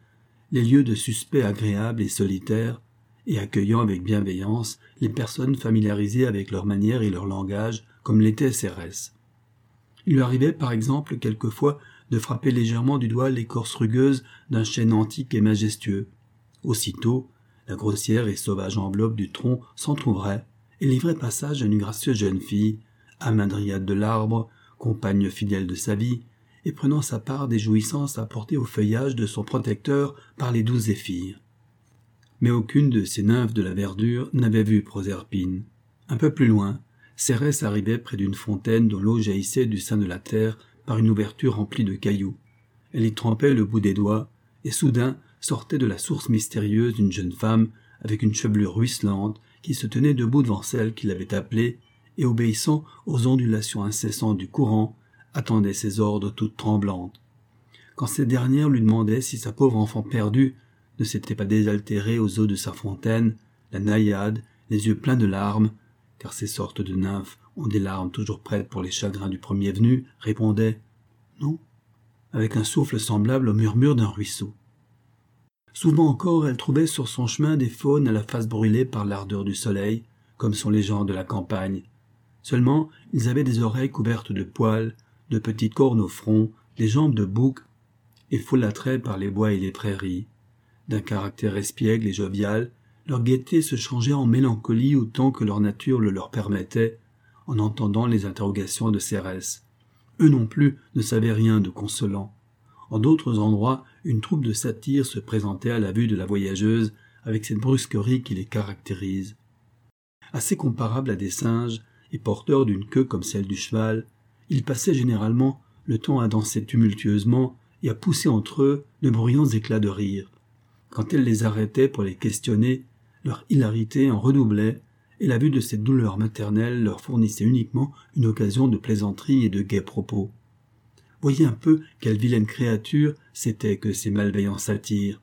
les lieux de suspects agréables et solitaires, et accueillant avec bienveillance les personnes familiarisées avec leur manière et leur langage, comme l'était Cérès. Il lui arrivait par exemple quelquefois de frapper légèrement du doigt l'écorce rugueuse d'un chêne antique et majestueux. Aussitôt, la grossière et sauvage enveloppe du tronc s'entr'ouvrait, et livrait passage à une gracieuse jeune fille, amadriade de l'arbre, compagne fidèle de sa vie, et prenant sa part des jouissances apportées au feuillage de son protecteur par les douze zéphyrs. Mais aucune de ces nymphes de la verdure n'avait vu Proserpine. Un peu plus loin, Cérès arrivait près d'une fontaine dont l'eau jaillissait du sein de la terre par une ouverture remplie de cailloux. Elle y trempait le bout des doigts, et soudain sortait de la source mystérieuse une jeune femme avec une chevelure ruisselante qui se tenait debout devant celle qui l'avait appelée, et obéissant aux ondulations incessantes du courant, attendait ses ordres toute tremblante. Quand cette dernière lui demandait si sa pauvre enfant perdue ne s'était pas désaltérée aux eaux de sa fontaine, la naïade, les yeux pleins de larmes, car ces sortes de nymphes ont des larmes toujours prêtes pour les chagrins du premier venu, répondait Non, avec un souffle semblable au murmure d'un ruisseau. Souvent encore, elle trouvait sur son chemin des faunes à la face brûlée par l'ardeur du soleil, comme sont les gens de la campagne. Seulement, ils avaient des oreilles couvertes de poils, de petites cornes au front, des jambes de bouc, et folâtraient par les bois et les prairies. D'un caractère espiègle et jovial, leur gaieté se changeait en mélancolie autant que leur nature le leur permettait, en entendant les interrogations de Cérès. Eux non plus ne savaient rien de consolant. En d'autres endroits, une troupe de satyres se présentait à la vue de la voyageuse avec cette brusquerie qui les caractérise. Assez comparables à des singes et porteurs d'une queue comme celle du cheval, ils passaient généralement le temps à danser tumultueusement et à pousser entre eux de bruyants éclats de rire. Quand elle les arrêtait pour les questionner, leur hilarité en redoublait, et la vue de cette douleur maternelle leur fournissait uniquement une occasion de plaisanterie et de gais propos. Voyez un peu quelle vilaine créature c'était que ces malveillants satyres.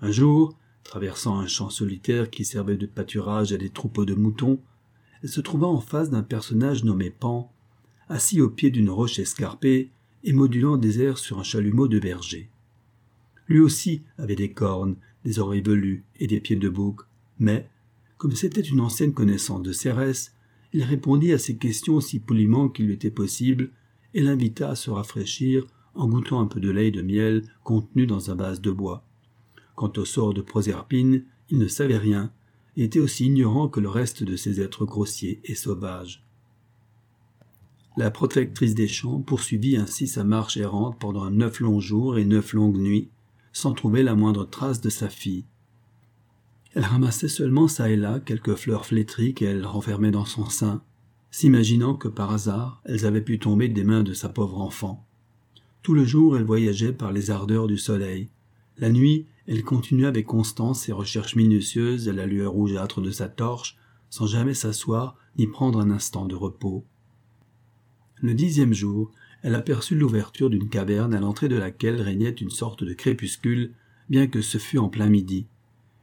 Un jour, traversant un champ solitaire qui servait de pâturage à des troupeaux de moutons, elle se trouva en face d'un personnage nommé Pan, assis au pied d'une roche escarpée et modulant des airs sur un chalumeau de berger. Lui aussi avait des cornes, des oreilles velues et des pieds de bouc, mais, comme c'était une ancienne connaissance de Cérès, il répondit à ses questions aussi poliment qu'il lui était possible et l'invita à se rafraîchir en goûtant un peu de lait de miel contenu dans un vase de bois. Quant au sort de Proserpine, il ne savait rien, et était aussi ignorant que le reste de ces êtres grossiers et sauvages. La protectrice des champs poursuivit ainsi sa marche errante pendant neuf longs jours et neuf longues nuits, sans trouver la moindre trace de sa fille. Elle ramassait seulement çà et là quelques fleurs flétries qu'elle renfermait dans son sein, s'imaginant que par hasard elles avaient pu tomber des mains de sa pauvre enfant. Tout le jour elle voyageait par les ardeurs du soleil. La nuit, elle continuait avec constance ses recherches minutieuses à la lueur rougeâtre de sa torche, sans jamais s'asseoir ni prendre un instant de repos. Le dixième jour, elle aperçut l'ouverture d'une caverne à l'entrée de laquelle régnait une sorte de crépuscule, bien que ce fût en plein midi.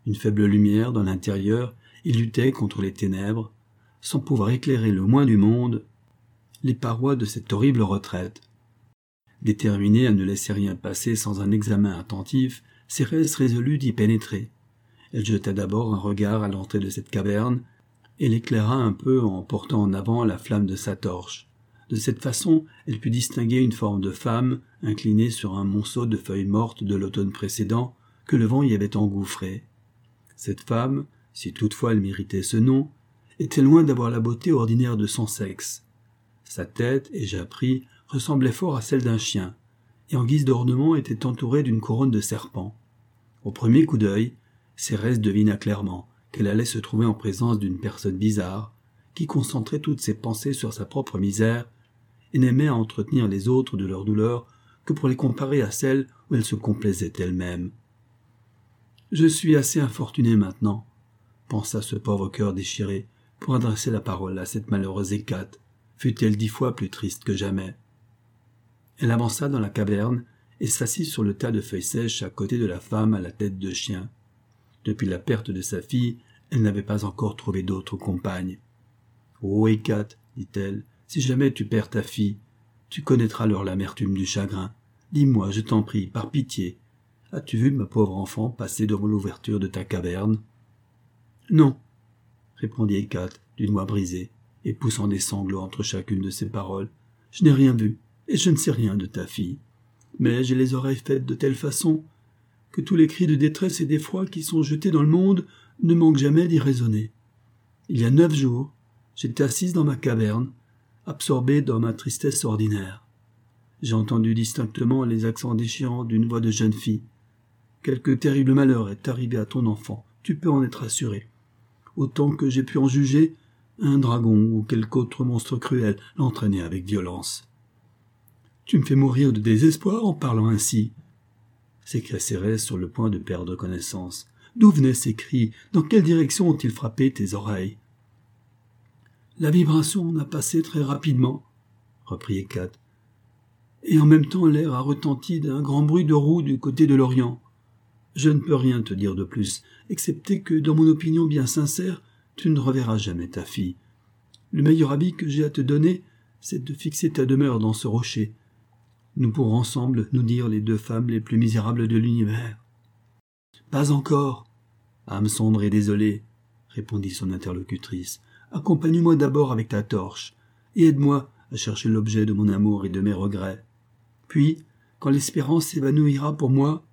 Une faible lumière dans l'intérieur, il luttait contre les ténèbres, sans pouvoir éclairer le moins du monde les parois de cette horrible retraite. Déterminée à ne laisser rien passer sans un examen attentif, Cérès résolut d'y pénétrer. Elle jeta d'abord un regard à l'entrée de cette caverne, et l'éclaira un peu en portant en avant la flamme de sa torche. De cette façon, elle put distinguer une forme de femme, inclinée sur un monceau de feuilles mortes de l'automne précédent, que le vent y avait engouffré. Cette femme, si toutefois elle méritait ce nom, était loin d'avoir la beauté ordinaire de son sexe. Sa tête, et j'appris, ressemblait fort à celle d'un chien, et en guise d'ornement était entourée d'une couronne de serpents. Au premier coup d'œil, Cérès devina clairement qu'elle allait se trouver en présence d'une personne bizarre, qui concentrait toutes ses pensées sur sa propre misère, et n'aimait à entretenir les autres de leur douleur que pour les comparer à celles où elle se complaisait elle-même. Je suis assez infortuné maintenant, pensa ce pauvre cœur déchiré, pour adresser la parole à cette malheureuse Hécate, fut-elle dix fois plus triste que jamais. Elle avança dans la caverne et s'assit sur le tas de feuilles sèches à côté de la femme à la tête de chien. Depuis la perte de sa fille, elle n'avait pas encore trouvé d'autre compagne. Oh, Hécate, dit-elle, si jamais tu perds ta fille, tu connaîtras alors l'amertume du chagrin. Dis-moi, je t'en prie, par pitié, as-tu vu ma pauvre enfant passer devant l'ouverture de ta caverne? Non, répondit Hécate d'une voix brisée, et poussant des sanglots entre chacune de ses paroles. Je n'ai rien vu, et je ne sais rien de ta fille. Mais j'ai les oreilles faites de telle façon que tous les cris de détresse et d'effroi qui sont jetés dans le monde ne manquent jamais d'y résonner. Il y a neuf jours, j'étais assise dans ma caverne, absorbée dans ma tristesse ordinaire. J'ai entendu distinctement les accents déchirants d'une voix de jeune fille. Quelque terrible malheur est arrivé à ton enfant, tu peux en être assuré. Autant que j'ai pu en juger, un dragon ou quelque autre monstre cruel l'entraînait avec violence. Tu me fais mourir de désespoir en parlant ainsi, s'écria Cérès sur le point de perdre connaissance. D'où venaient ces cris? Dans quelle direction ont-ils frappé tes oreilles? La vibration n'a passé très rapidement, reprit Hécate. Et en même temps l'air a retenti d'un grand bruit de roues du côté de l'Orient. Je ne peux rien te dire de plus, excepté que, dans mon opinion bien sincère, tu ne reverras jamais ta fille. Le meilleur habit que j'ai à te donner, c'est de fixer ta demeure dans ce rocher, nous pourrons ensemble nous dire les deux femmes les plus misérables de l'univers. Pas encore. Âme sombre et désolée, répondit son interlocutrice. Accompagne-moi d'abord avec ta torche, et aide-moi à chercher l'objet de mon amour et de mes regrets. Puis, quand l'espérance s'évanouira pour moi,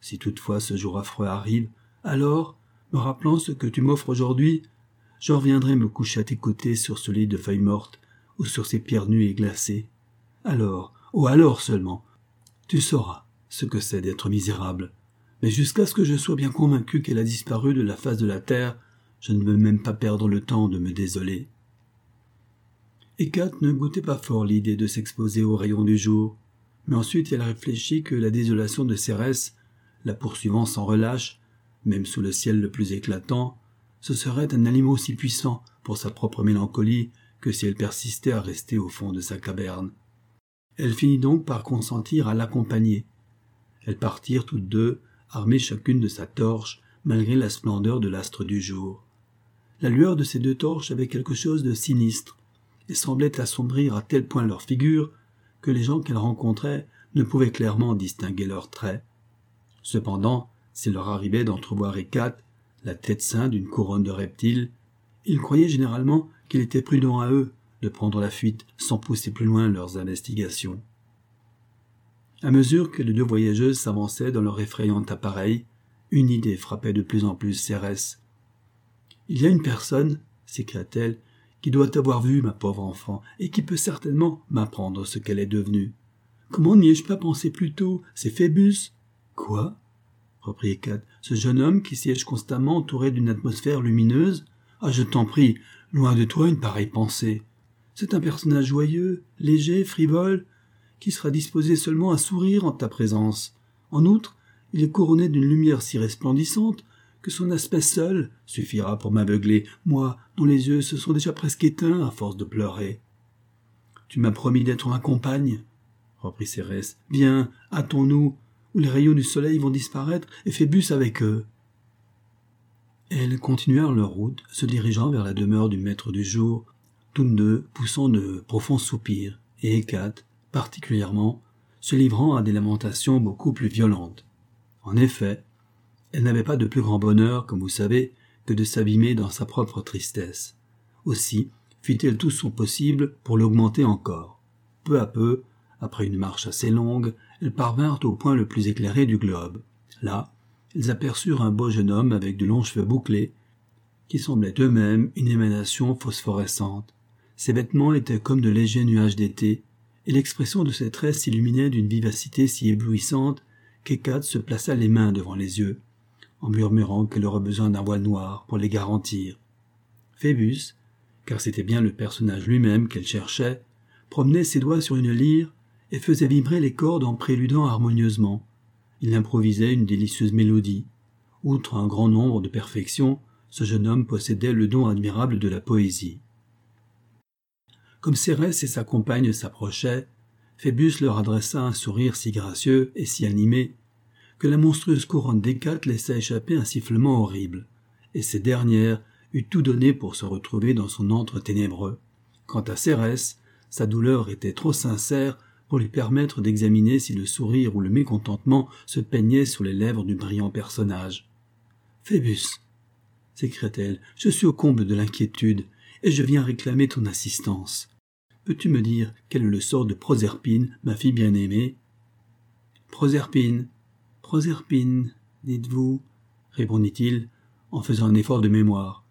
si toutefois ce jour affreux arrive, alors, me rappelant ce que tu m'offres aujourd'hui, je reviendrai me coucher à tes côtés sur ce lit de feuilles mortes ou sur ces pierres nues et glacées. Alors, ou alors seulement, tu sauras ce que c'est d'être misérable. Mais jusqu'à ce que je sois bien convaincu qu'elle a disparu de la face de la terre, je ne veux même pas perdre le temps de me désoler. Hécate ne goûtait pas fort l'idée de s'exposer aux rayons du jour, mais ensuite elle réfléchit que la désolation de Cérès, la poursuivant sans relâche, même sous le ciel le plus éclatant, ce serait un aliment aussi puissant pour sa propre mélancolie que si elle persistait à rester au fond de sa caverne. Elle finit donc par consentir à l'accompagner. Elles partirent toutes deux, armées chacune de sa torche, malgré la splendeur de l'astre du jour. La lueur de ces deux torches avait quelque chose de sinistre, et semblait assombrir à tel point leurs figures que les gens qu'elles rencontraient ne pouvaient clairement distinguer leurs traits. Cependant, s'il leur arrivait d'entrevoir Hécate, la tête ceinte d'une couronne de reptiles, ils croyaient généralement qu'il était prudent à eux de prendre la fuite sans pousser plus loin leurs investigations. À mesure que les deux voyageuses s'avançaient dans leur effrayant appareil, une idée frappait de plus en plus Cérès. Il y a une personne, s'écria-t-elle, qui doit avoir vu ma pauvre enfant, et qui peut certainement m'apprendre ce qu'elle est devenue. Comment n'y ai-je pas pensé plus tôt? C'est Phébus Quoi? reprit Hécate. Ce jeune homme qui siège constamment entouré d'une atmosphère lumineuse? Ah, je t'en prie, loin de toi une pareille pensée. C'est un personnage joyeux, léger, frivole, qui sera disposé seulement à sourire en ta présence. En outre, il est couronné d'une lumière si resplendissante que son aspect seul suffira pour m'aveugler, moi dont les yeux se sont déjà presque éteints à force de pleurer. Tu m'as promis d'être ma compagne, reprit Cérès. Viens, hâtons-nous, où les rayons du soleil vont disparaître, et Phébus avec eux. Elles continuèrent leur route, se dirigeant vers la demeure du maître du jour, toutes deux poussant de profonds soupirs, et Hécate, particulièrement, se livrant à des lamentations beaucoup plus violentes. En effet, elle n'avait pas de plus grand bonheur, comme vous savez, que de s'abîmer dans sa propre tristesse. Aussi fit-elle tout son possible pour l'augmenter encore. Peu à peu, après une marche assez longue, elles parvinrent au point le plus éclairé du globe. Là, elles aperçurent un beau jeune homme avec de longs cheveux bouclés, qui semblait eux-mêmes une émanation phosphorescente. Ses vêtements étaient comme de légers nuages d'été, et l'expression de ses traits s'illuminait d'une vivacité si éblouissante qu'Hécate se plaça les mains devant les yeux, en murmurant qu'elle aurait besoin d'un voile noir pour les garantir. Phébus, car c'était bien le personnage lui-même qu'elle cherchait, promenait ses doigts sur une lyre et faisait vibrer les cordes en préludant harmonieusement. Il improvisait une délicieuse mélodie. Outre un grand nombre de perfections, ce jeune homme possédait le don admirable de la poésie. Comme Cérès et sa compagne s'approchaient, Phébus leur adressa un sourire si gracieux et si animé que la monstrueuse couronne d'Hécate laissa échapper un sifflement horrible, et ces dernières eut tout donné pour se retrouver dans son antre ténébreux. Quant à Cérès, sa douleur était trop sincère pour lui permettre d'examiner si le sourire ou le mécontentement se peignait sur les lèvres du brillant personnage. Phébus, s'écria-t-elle, je suis au comble de l'inquiétude, et je viens réclamer ton assistance. Peux-tu me dire quel est le sort de Proserpine, ma fille bien-aimée Proserpine, Proserpine, dites-vous, répondit-il, en faisant un effort de mémoire,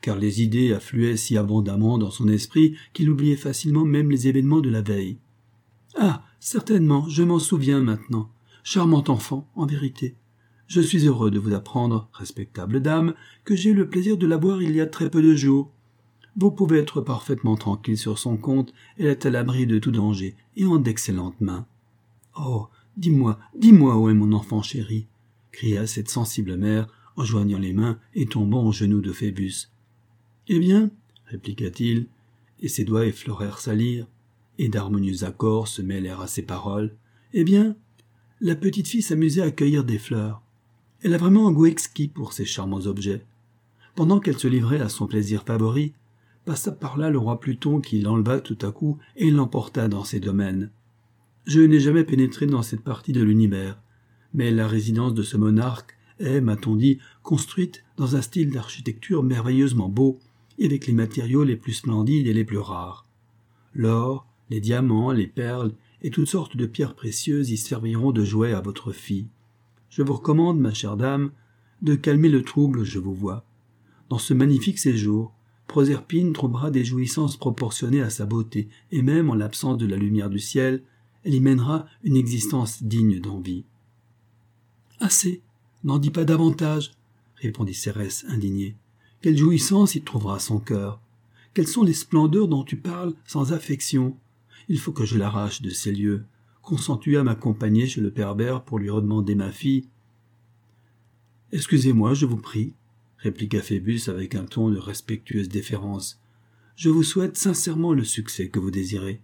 car les idées affluaient si abondamment dans son esprit qu'il oubliait facilement même les événements de la veille. Ah. Certainement, je m'en souviens maintenant. Charmant enfant, en vérité. Je suis heureux de vous apprendre, respectable dame, que j'ai eu le plaisir de la voir il y a très peu de jours. Vous pouvez être parfaitement tranquille sur son compte, elle est à l'abri de tout danger, et en d'excellentes mains. Oh. Dis-moi, dis-moi où est mon enfant chéri. cria cette sensible mère en joignant les mains et tombant aux genoux de Phébus. Eh bien, répliqua-t-il, et ses doigts effleurèrent sa lyre, et d'harmonieux accords se mêlèrent à ses paroles. Eh bien, la petite fille s'amusait à cueillir des fleurs. Elle a vraiment un goût exquis pour ces charmants objets. Pendant qu'elle se livrait à son plaisir favori, passa par là le roi Pluton qui l'enleva tout à coup et l'emporta dans ses domaines. Je n'ai jamais pénétré dans cette partie de l'univers, mais la résidence de ce monarque est, m'a-t-on dit, construite dans un style d'architecture merveilleusement beau, et avec les matériaux les plus splendides et les plus rares. L'or, les diamants, les perles et toutes sortes de pierres précieuses y serviront de jouets à votre fille. Je vous recommande, ma chère dame, de calmer le trouble, je vous vois. Dans ce magnifique séjour, Proserpine trouvera des jouissances proportionnées à sa beauté, et même en l'absence de la lumière du ciel, elle y mènera une existence digne d'envie. Assez, n'en dis pas davantage, répondit Cérès indigné. Quelle jouissance y trouvera son cœur Quelles sont les splendeurs dont tu parles sans affection Il faut que je l'arrache de ces lieux. Consens-tu à m'accompagner chez le Perbère pour lui redemander ma fille Excusez-moi, je vous prie, répliqua Phébus avec un ton de respectueuse déférence. Je vous souhaite sincèrement le succès que vous désirez,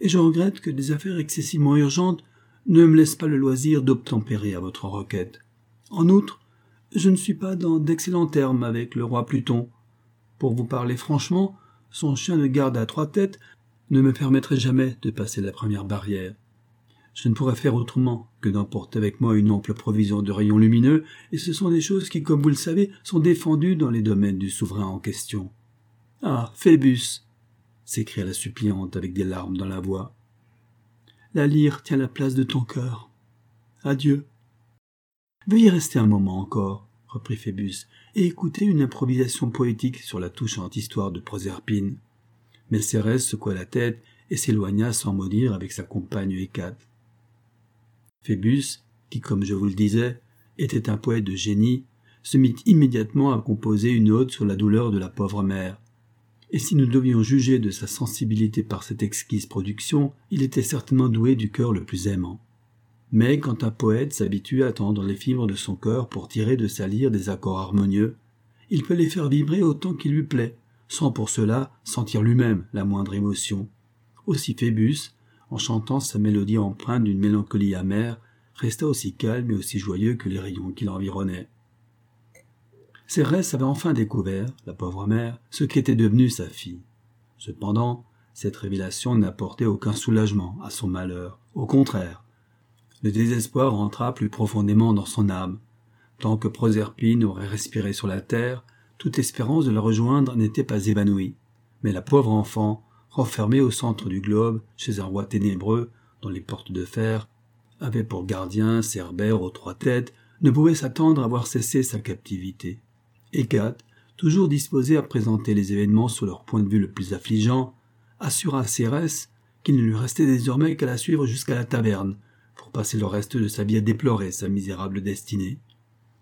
et je regrette que des affaires excessivement urgentes ne me laissent pas le loisir d'obtempérer à votre requête. En outre, je ne suis pas dans d'excellents termes avec le roi Pluton. Pour vous parler franchement, son chien de garde à trois têtes ne me permettrait jamais de passer la première barrière. Je ne pourrais faire autrement que d'emporter avec moi une ample provision de rayons lumineux, et ce sont des choses qui, comme vous le savez, sont défendues dans les domaines du souverain en question. Ah, Phébus s'écria la suppliante avec des larmes dans la voix. La lyre tient la place de ton cœur. Adieu. Veuillez rester un moment encore, reprit Phébus, et écouter une improvisation poétique sur la touchante histoire de Proserpine. Mais Cérès secoua la tête et s'éloigna sans mot avec sa compagne Hécate. Phébus, qui, comme je vous le disais, était un poète de génie, se mit immédiatement à composer une ode sur la douleur de la pauvre mère. Et si nous devions juger de sa sensibilité par cette exquise production, il était certainement doué du cœur le plus aimant. Mais quand un poète s'habitue à tendre les fibres de son cœur pour tirer de sa lyre des accords harmonieux, il peut les faire vibrer autant qu'il lui plaît, sans pour cela sentir lui-même la moindre émotion. Aussi Phébus, en chantant sa mélodie empreinte d'une mélancolie amère, resta aussi calme et aussi joyeux que les rayons qui l'environnaient. Cérès avait enfin découvert, la pauvre mère, ce qu'était devenue sa fille. Cependant, cette révélation n'apportait aucun soulagement à son malheur. Au contraire, le désespoir entra plus profondément dans son âme. Tant que Proserpine aurait respiré sur la terre, toute espérance de la rejoindre n'était pas évanouie. Mais la pauvre enfant, renfermée au centre du globe, chez un roi ténébreux, dont les portes de fer avait pour gardien Cerbère aux trois têtes, ne pouvait s'attendre à voir cesser sa captivité. Toujours disposé à présenter les événements sous leur point de vue le plus affligeant, assura Cérès qu'il ne lui restait désormais qu'à la suivre jusqu'à la taverne, pour passer le reste de sa vie à déplorer sa misérable destinée.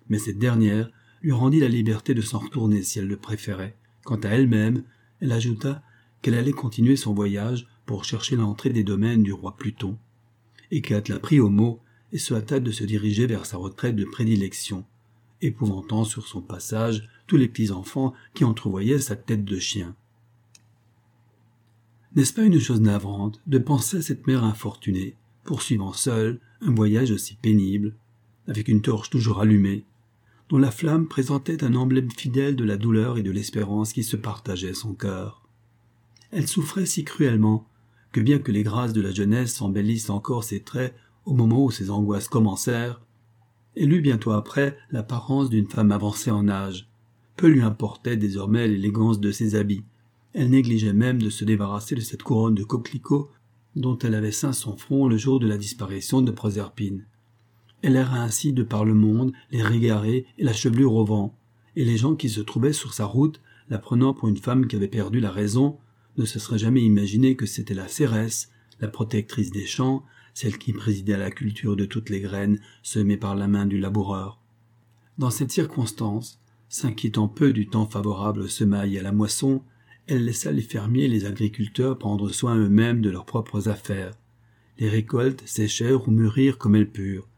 Mais cette dernière lui rendit la liberté de s'en retourner si elle le préférait. Quant à elle-même, elle ajouta qu'elle allait continuer son voyage pour chercher l'entrée des domaines du roi Pluton. Hécate la prit au mot et se hâta de se diriger vers sa retraite de prédilection, épouvantant sur son passage tous les petits enfants qui entrevoyaient sa tête de chien. N'est-ce pas une chose navrante de penser à cette mère infortunée, poursuivant seule un voyage aussi pénible, avec une torche toujours allumée, dont la flamme présentait un emblème fidèle de la douleur et de l'espérance qui se partageait son cœur? Elle souffrait si cruellement que bien que les grâces de la jeunesse embellissent encore ses traits au moment où ses angoisses commencèrent, elle eut bientôt après l'apparence d'une femme avancée en âge. Peu lui importait désormais l'élégance de ses habits. Elle négligeait même de se débarrasser de cette couronne de coquelicots dont elle avait ceint son front le jour de la disparition de Proserpine. Elle erra ainsi de par le monde, les régarés et la chevelure au vent, et les gens qui se trouvaient sur sa route, la prenant pour une femme qui avait perdu la raison, ne se serait jamais imaginé que c'était la Cérès, la protectrice des champs, celle qui présidait à la culture de toutes les graines semées par la main du laboureur. Dans cette circonstance, s'inquiétant peu du temps favorable au semail et à la moisson, elle laissa les fermiers et les agriculteurs prendre soin eux-mêmes de leurs propres affaires. Les récoltes séchèrent ou mûrirent comme elles purent.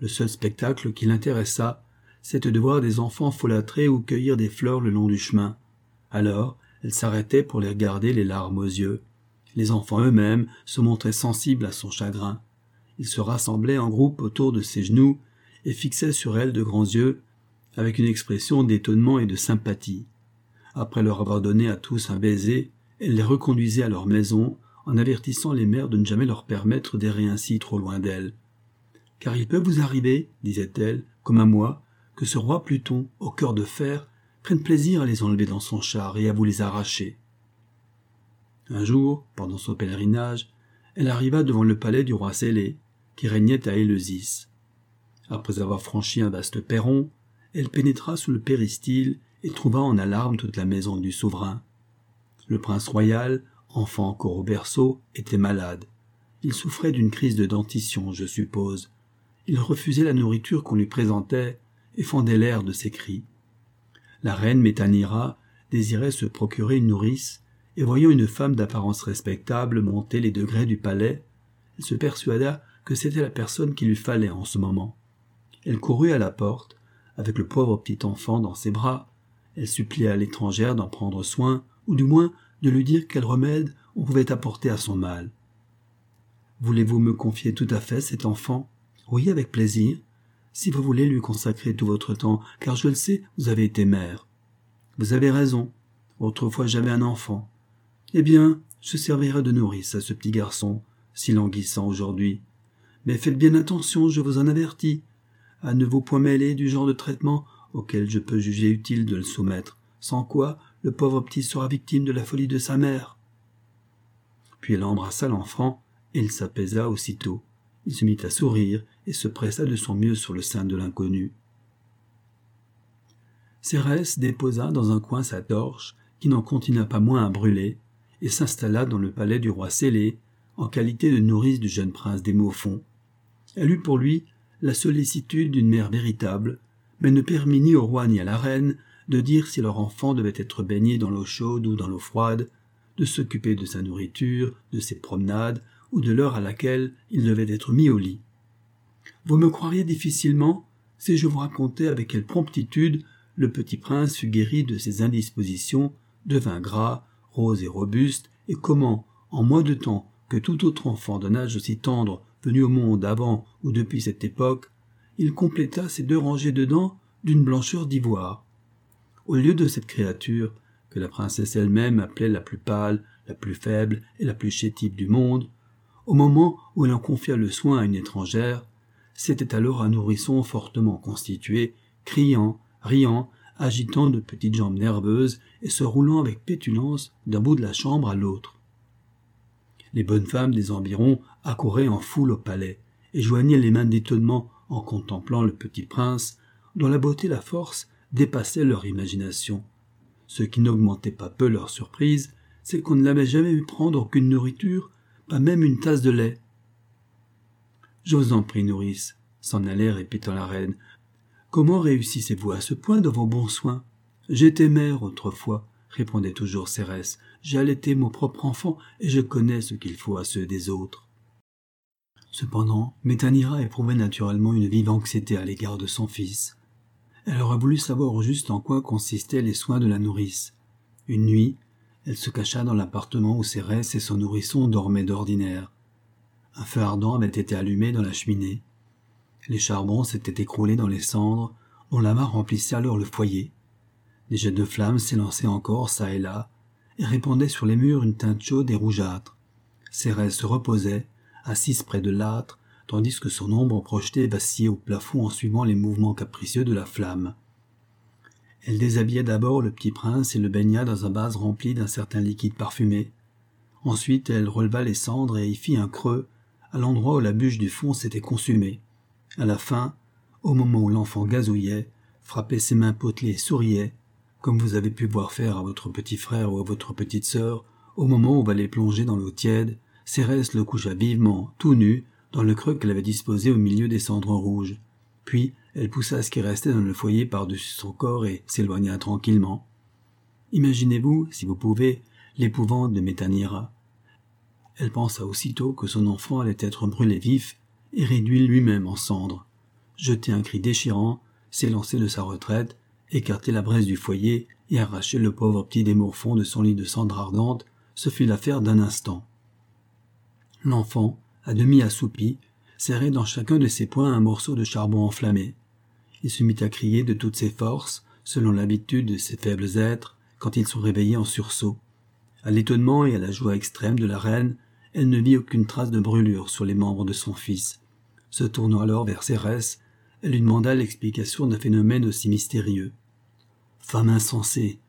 Le seul spectacle qui l'intéressa, c'était de voir des enfants folâtrer ou cueillir des fleurs le long du chemin. Alors, elle s'arrêtait pour les regarder les larmes aux yeux. Les enfants eux-mêmes se montraient sensibles à son chagrin. Ils se rassemblaient en groupe autour de ses genoux et fixaient sur elle de grands yeux, avec une expression d'étonnement et de sympathie. Après leur avoir donné à tous un baiser, elle les reconduisait à leur maison, en avertissant les mères de ne jamais leur permettre d'errer ainsi trop loin d'elle. Car il peut vous arriver, disait-elle, comme à moi, que ce roi Pluton, au cœur de fer, prenne plaisir à les enlever dans son char et à vous les arracher. Un jour, pendant son pèlerinage, elle arriva devant le palais du roi Célé, qui régnait à Éleusis. Après avoir franchi un vaste perron, elle pénétra sous le péristyle et trouva en alarme toute la maison du souverain. Le prince royal, enfant encore au berceau, était malade. Il souffrait d'une crise de dentition, je suppose. Il refusait la nourriture qu'on lui présentait et fendait l'air de ses cris. La reine Métanira désirait se procurer une nourrice, et voyant une femme d'apparence respectable monter les degrés du palais, elle se persuada que c'était la personne qu'il lui fallait en ce moment. Elle courut à la porte, avec le pauvre petit enfant dans ses bras. Elle supplia l'étrangère d'en prendre soin, ou du moins de lui dire quel remède on pouvait apporter à son mal. Voulez-vous me confier tout à fait cet enfant Oui, avec plaisir si vous voulez lui consacrer tout votre temps, car je le sais, vous avez été mère. Vous avez raison. Autrefois j'avais un enfant. Eh bien, je servirai de nourrice à ce petit garçon, si languissant aujourd'hui. Mais faites bien attention, je vous en avertis, à ne vous point mêler du genre de traitement auquel je peux juger utile de le soumettre, sans quoi le pauvre petit sera victime de la folie de sa mère. Puis elle embrassa l'enfant, et il s'apaisa aussitôt. Il se mit à sourire et se pressa de son mieux sur le sein de l'inconnu. Cérès déposa dans un coin sa torche, qui n'en continua pas moins à brûler, et s'installa dans le palais du roi Célé, en qualité de nourrice du jeune prince des Moufons. Elle eut pour lui la sollicitude d'une mère véritable, mais ne permit ni au roi ni à la reine de dire si leur enfant devait être baigné dans l'eau chaude ou dans l'eau froide, de s'occuper de sa nourriture, de ses promenades, ou de l'heure à laquelle il devait être mis au lit. Vous me croiriez difficilement si je vous racontais avec quelle promptitude le petit prince fut guéri de ses indispositions, devint gras, rose et robuste, et comment, en moins de temps que tout autre enfant d'un âge aussi tendre venu au monde avant ou depuis cette époque, il compléta ses deux rangées de dents d'une blancheur d'ivoire. au lieu de cette créature, que la princesse elle-même appelait la plus pâle, la plus faible et la plus chétive du monde, au moment où elle en confia le soin à une étrangère, c'était alors un nourrisson fortement constitué, criant, riant, agitant de petites jambes nerveuses et se roulant avec pétulance d'un bout de la chambre à l'autre. Les bonnes femmes des environs accouraient en foule au palais et joignaient les mains d'étonnement en contemplant le petit prince, dont la beauté et la force dépassaient leur imagination. Ce qui n'augmentait pas peu leur surprise, c'est qu'on ne l'avait jamais vu prendre aucune nourriture, pas même une tasse de lait. Je en prie, nourrice, s'en allait répétant la reine. Comment réussissez-vous à ce point de vos bons soins J'étais mère autrefois, répondait toujours Cérès. J'ai allaité mon propre enfant et je connais ce qu'il faut à ceux des autres. Cependant, Métanira éprouvait naturellement une vive anxiété à l'égard de son fils. Elle aurait voulu savoir juste en quoi consistaient les soins de la nourrice. Une nuit, elle se cacha dans l'appartement où Cérès et son nourrisson dormaient d'ordinaire. Un feu ardent avait été allumé dans la cheminée. Les charbons s'étaient écroulés dans les cendres, dont la main remplissait alors le foyer. Des jets de flammes s'élançaient encore çà et là, et répandaient sur les murs une teinte chaude et rougeâtre. Cérès se reposait, assise près de l'âtre, tandis que son ombre projetée vacillait au plafond en suivant les mouvements capricieux de la flamme. Elle déshabilla d'abord le petit prince et le baigna dans un vase rempli d'un certain liquide parfumé. Ensuite elle releva les cendres et y fit un creux, à l'endroit où la bûche du fond s'était consumée. À la fin, au moment où l'enfant gazouillait, frappait ses mains potelées et souriait, comme vous avez pu voir faire à votre petit frère ou à votre petite sœur, au moment où vous allez plonger dans l'eau tiède, Cérès le coucha vivement, tout nu, dans le creux qu'elle avait disposé au milieu des cendres rouges. Puis elle poussa ce qui restait dans le foyer par-dessus son corps et s'éloigna tranquillement. Imaginez-vous, si vous pouvez, l'épouvante de Métanira. Elle pensa aussitôt que son enfant allait être brûlé vif et réduit lui-même en cendres. Jeter un cri déchirant, s'élancer de sa retraite, écarter la braise du foyer et arracher le pauvre petit démorphon de son lit de cendres ardentes, ce fut l'affaire d'un instant. L'enfant, à demi assoupi, serrait dans chacun de ses poings un morceau de charbon enflammé. Il se mit à crier de toutes ses forces, selon l'habitude de ces faibles êtres, quand ils sont réveillés en sursaut. À l'étonnement et à la joie extrême de la reine, elle ne vit aucune trace de brûlure sur les membres de son fils. Se tournant alors vers Cérès, elle lui demanda l'explication d'un phénomène aussi mystérieux. Femme insensée,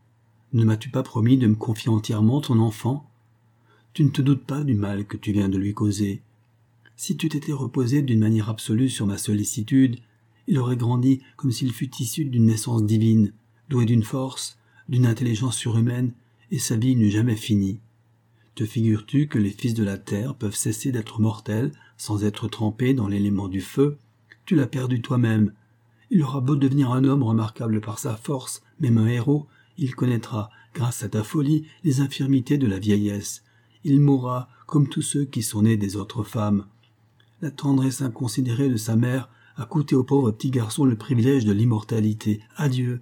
ne m'as-tu pas promis de me confier entièrement ton enfant? Tu ne te doutes pas du mal que tu viens de lui causer. Si tu t'étais reposé d'une manière absolue sur ma sollicitude, il aurait grandi comme s'il fût issu d'une naissance divine, doué d'une force, d'une intelligence surhumaine, et sa vie n'eût jamais fini. Te figures-tu que les fils de la terre peuvent cesser d'être mortels sans être trempés dans l'élément du feu? Tu l'as perdu toi-même. Il aura beau devenir un homme remarquable par sa force, même un héros, il connaîtra, grâce à ta folie, les infirmités de la vieillesse, il mourra comme tous ceux qui sont nés des autres femmes. La tendresse inconsidérée de sa mère a coûté au pauvre petit garçon le privilège de l'immortalité. Adieu.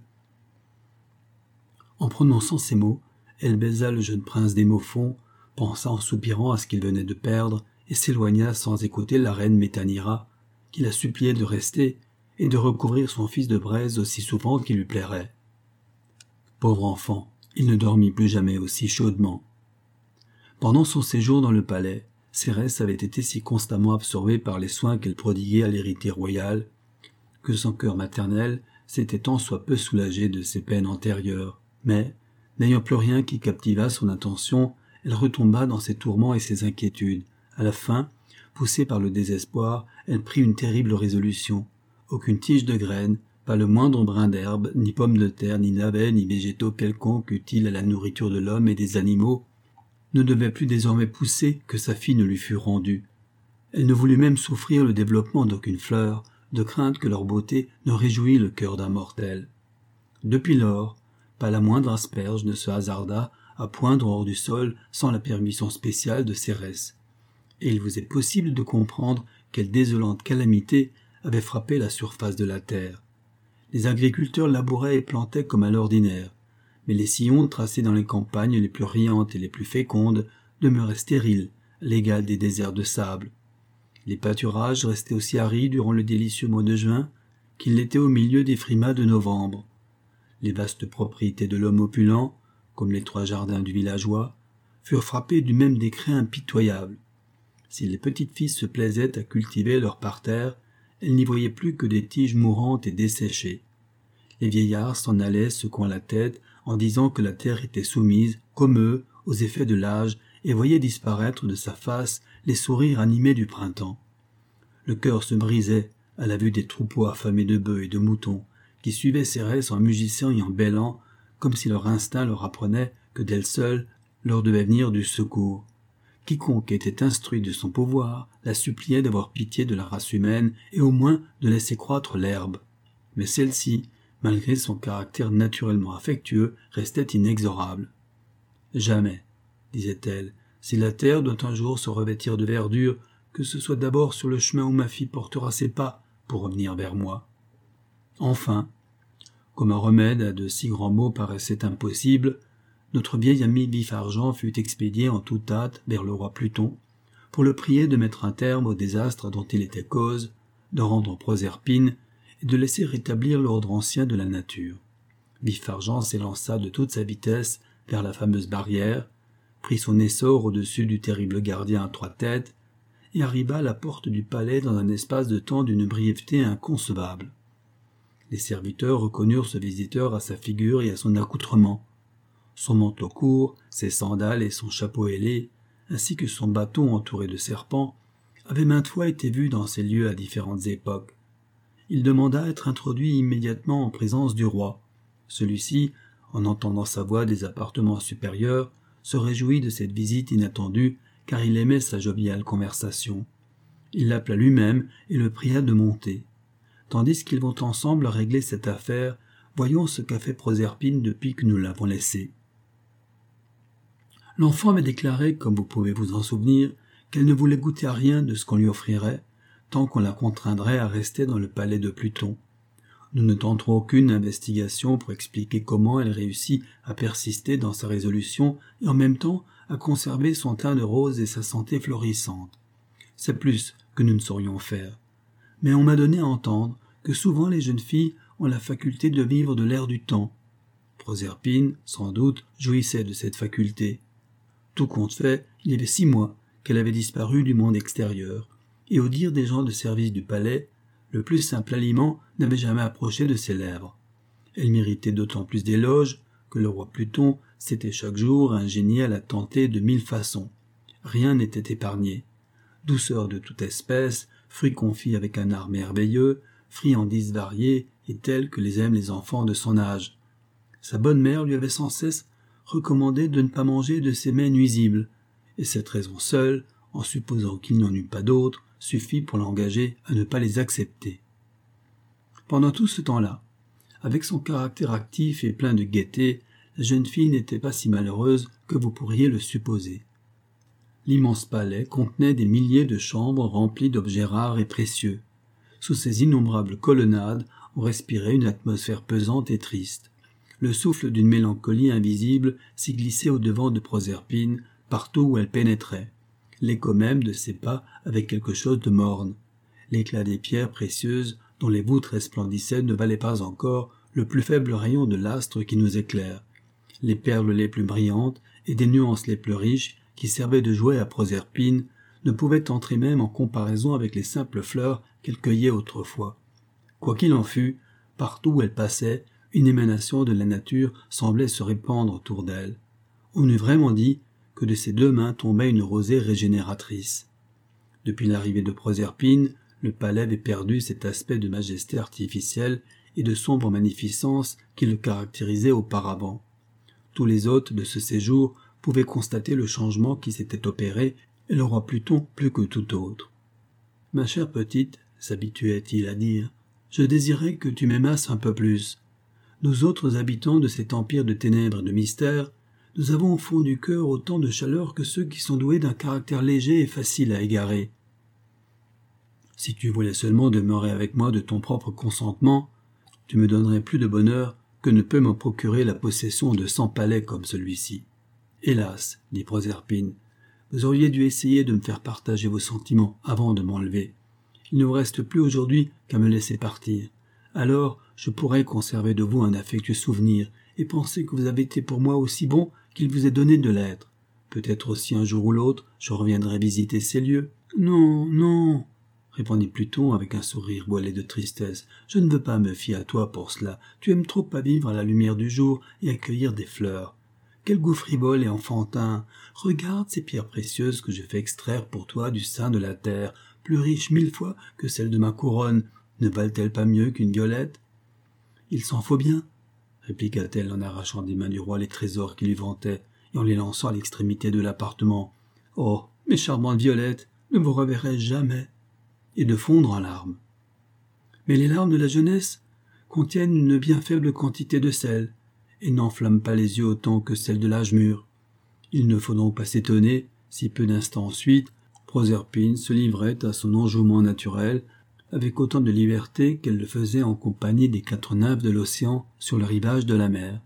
En prononçant ces mots, elle baisa le jeune prince d'Émophon, pensa en soupirant à ce qu'il venait de perdre, et s'éloigna sans écouter la reine Métanira, qui la suppliait de rester et de recouvrir son fils de braise aussi souvent qu'il lui plairait. Pauvre enfant, il ne dormit plus jamais aussi chaudement. Pendant son séjour dans le palais, Cérès avait été si constamment absorbée par les soins qu'elle prodiguait à l'héritier royal, que son cœur maternel s'était tant soit peu soulagé de ses peines antérieures. Mais, n'ayant plus rien qui captivât son attention, elle retomba dans ses tourments et ses inquiétudes. À la fin, poussée par le désespoir, elle prit une terrible résolution. Aucune tige de graine, pas le moindre brin d'herbe, ni pomme de terre, ni navet, ni végétaux quelconques utiles à la nourriture de l'homme et des animaux ne devait plus désormais pousser que sa fille ne lui fût rendue. Elle ne voulut même souffrir le développement d'aucune fleur, de crainte que leur beauté ne réjouît le cœur d'un mortel. Depuis lors, pas la moindre asperge ne se hasarda à poindre hors du sol sans la permission spéciale de Cérès. Et il vous est possible de comprendre quelle désolante calamité avait frappé la surface de la terre. Les agriculteurs labouraient et plantaient comme à l'ordinaire, mais les sillons tracés dans les campagnes les plus riantes et les plus fécondes demeuraient stériles, l'égal des déserts de sable. Les pâturages restaient aussi arides durant le délicieux mois de juin qu'ils l'étaient au milieu des frimas de novembre. Les vastes propriétés de l'homme opulent, comme les trois jardins du villageois, furent frappés du même décret impitoyable. Si les petites filles se plaisaient à cultiver leur parterre, elles n'y voyaient plus que des tiges mourantes et desséchées. Les vieillards s'en allaient secouant la tête en disant que la terre était soumise, comme eux, aux effets de l'âge et voyaient disparaître de sa face les sourires animés du printemps. Le cœur se brisait à la vue des troupeaux affamés de bœufs et de moutons qui suivaient Cérès en mugissant et en bêlant, comme si leur instinct leur apprenait que d'elle seule leur devait venir du secours. Quiconque était instruit de son pouvoir la suppliait d'avoir pitié de la race humaine et au moins de laisser croître l'herbe. Mais celle-ci, malgré son caractère naturellement affectueux, restait inexorable. Jamais, disait-elle, si la terre doit un jour se revêtir de verdure, que ce soit d'abord sur le chemin où ma fille portera ses pas pour revenir vers moi. Enfin, comme un remède à de si grands maux paraissait impossible, notre vieil ami Vif-Argent fut expédié en toute hâte vers le roi Pluton, pour le prier de mettre un terme au désastre dont il était cause, de rendre Proserpine et de laisser rétablir l'ordre ancien de la nature. Vif-Argent s'élança de toute sa vitesse vers la fameuse barrière, prit son essor au-dessus du terrible gardien à trois têtes, et arriva à la porte du palais dans un espace de temps d'une brièveté inconcevable. Les serviteurs reconnurent ce visiteur à sa figure et à son accoutrement. Son manteau court, ses sandales et son chapeau ailé, ainsi que son bâton entouré de serpents, avaient maintes fois été vus dans ces lieux à différentes époques. Il demanda à être introduit immédiatement en présence du roi. Celui-ci, en entendant sa voix des appartements supérieurs, se réjouit de cette visite inattendue, car il aimait sa joviale conversation. Il l'appela lui-même et le pria de monter. Tandis qu'ils vont ensemble régler cette affaire, voyons ce qu'a fait Proserpine depuis que nous l'avons laissé. L'enfant m'a déclaré, comme vous pouvez vous en souvenir, qu'elle ne voulait goûter à rien de ce qu'on lui offrirait, qu'on la contraindrait à rester dans le palais de Pluton. Nous ne tenterons aucune investigation pour expliquer comment elle réussit à persister dans sa résolution et en même temps à conserver son teint de rose et sa santé florissante. C'est plus que nous ne saurions faire. Mais on m'a donné à entendre que souvent les jeunes filles ont la faculté de vivre de l'air du temps. Proserpine, sans doute, jouissait de cette faculté. Tout compte fait, il y avait six mois qu'elle avait disparu du monde extérieur, et au dire des gens de service du palais, le plus simple aliment n'avait jamais approché de ses lèvres. Elle méritait d'autant plus d'éloges que le roi Pluton s'était chaque jour ingénié à la tenter de mille façons. Rien n'était épargné. Douceur de toute espèce, fruits confits avec un art merveilleux, friandises variées et telles que les aiment les enfants de son âge. Sa bonne mère lui avait sans cesse recommandé de ne pas manger de ces mets nuisibles, et cette raison seule, en supposant qu'il n'en eût pas d'autres, suffit pour l'engager à ne pas les accepter. Pendant tout ce temps-là, avec son caractère actif et plein de gaieté, la jeune fille n'était pas si malheureuse que vous pourriez le supposer. L'immense palais contenait des milliers de chambres remplies d'objets rares et précieux. Sous ces innombrables colonnades, on respirait une atmosphère pesante et triste. Le souffle d'une mélancolie invisible s'y glissait au devant de Proserpine, partout où elle pénétrait. L'écho même de ses pas avait quelque chose de morne. L'éclat des pierres précieuses dont les voûtes resplendissaient ne valait pas encore le plus faible rayon de l'astre qui nous éclaire. Les perles les plus brillantes et des nuances les plus riches qui servaient de jouet à Proserpine ne pouvaient entrer même en comparaison avec les simples fleurs qu'elle cueillait autrefois. Quoi qu'il en fût, partout où elle passait, une émanation de la nature semblait se répandre autour d'elle. On eût vraiment dit que de ses deux mains tombait une rosée régénératrice. Depuis l'arrivée de Proserpine, le palais avait perdu cet aspect de majesté artificielle et de sombre magnificence qui le caractérisait auparavant. Tous les hôtes de ce séjour pouvaient constater le changement qui s'était opéré, et le roi Pluton plus que tout autre. Ma chère petite, s'habituait-il à dire, je désirais que tu m'aimasses un peu plus. Nous autres habitants de cet empire de ténèbres et de mystères nous avons au fond du cœur autant de chaleur que ceux qui sont doués d'un caractère léger et facile à égarer. Si tu voulais seulement demeurer avec moi de ton propre consentement, tu me donnerais plus de bonheur que ne peut me procurer la possession de cent palais comme celui-ci. Hélas, dit Proserpine, vous auriez dû essayer de me faire partager vos sentiments avant de m'enlever. Il ne vous reste plus aujourd'hui qu'à me laisser partir. Alors je pourrais conserver de vous un affectueux souvenir et penser que vous avez été pour moi aussi bon qu'il vous est donné de l'être. Peut-être aussi un jour ou l'autre je reviendrai visiter ces lieux. Non, non, répondit Pluton avec un sourire voilé de tristesse. Je ne veux pas me fier à toi pour cela. Tu aimes trop à vivre à la lumière du jour et à cueillir des fleurs. Quel goût frivole et enfantin. Regarde ces pierres précieuses que je fais extraire pour toi du sein de la terre, plus riches mille fois que celles de ma couronne. Ne valent-elles pas mieux qu'une violette? Il s'en faut bien, répliqua-t-elle en arrachant des mains du roi les trésors qui lui vantaient et en les lançant à l'extrémité de l'appartement. Oh, mes charmantes violettes, ne vous reverrai jamais et de fondre en larmes. Mais les larmes de la jeunesse contiennent une bien faible quantité de sel, et n'enflamment pas les yeux autant que celles de l'âge mûr. Il ne faut donc pas s'étonner si peu d'instants ensuite Proserpine se livrait à son enjouement naturel avec autant de liberté qu'elle le faisait en compagnie des quatre nymphes de l'océan sur le rivage de la mer.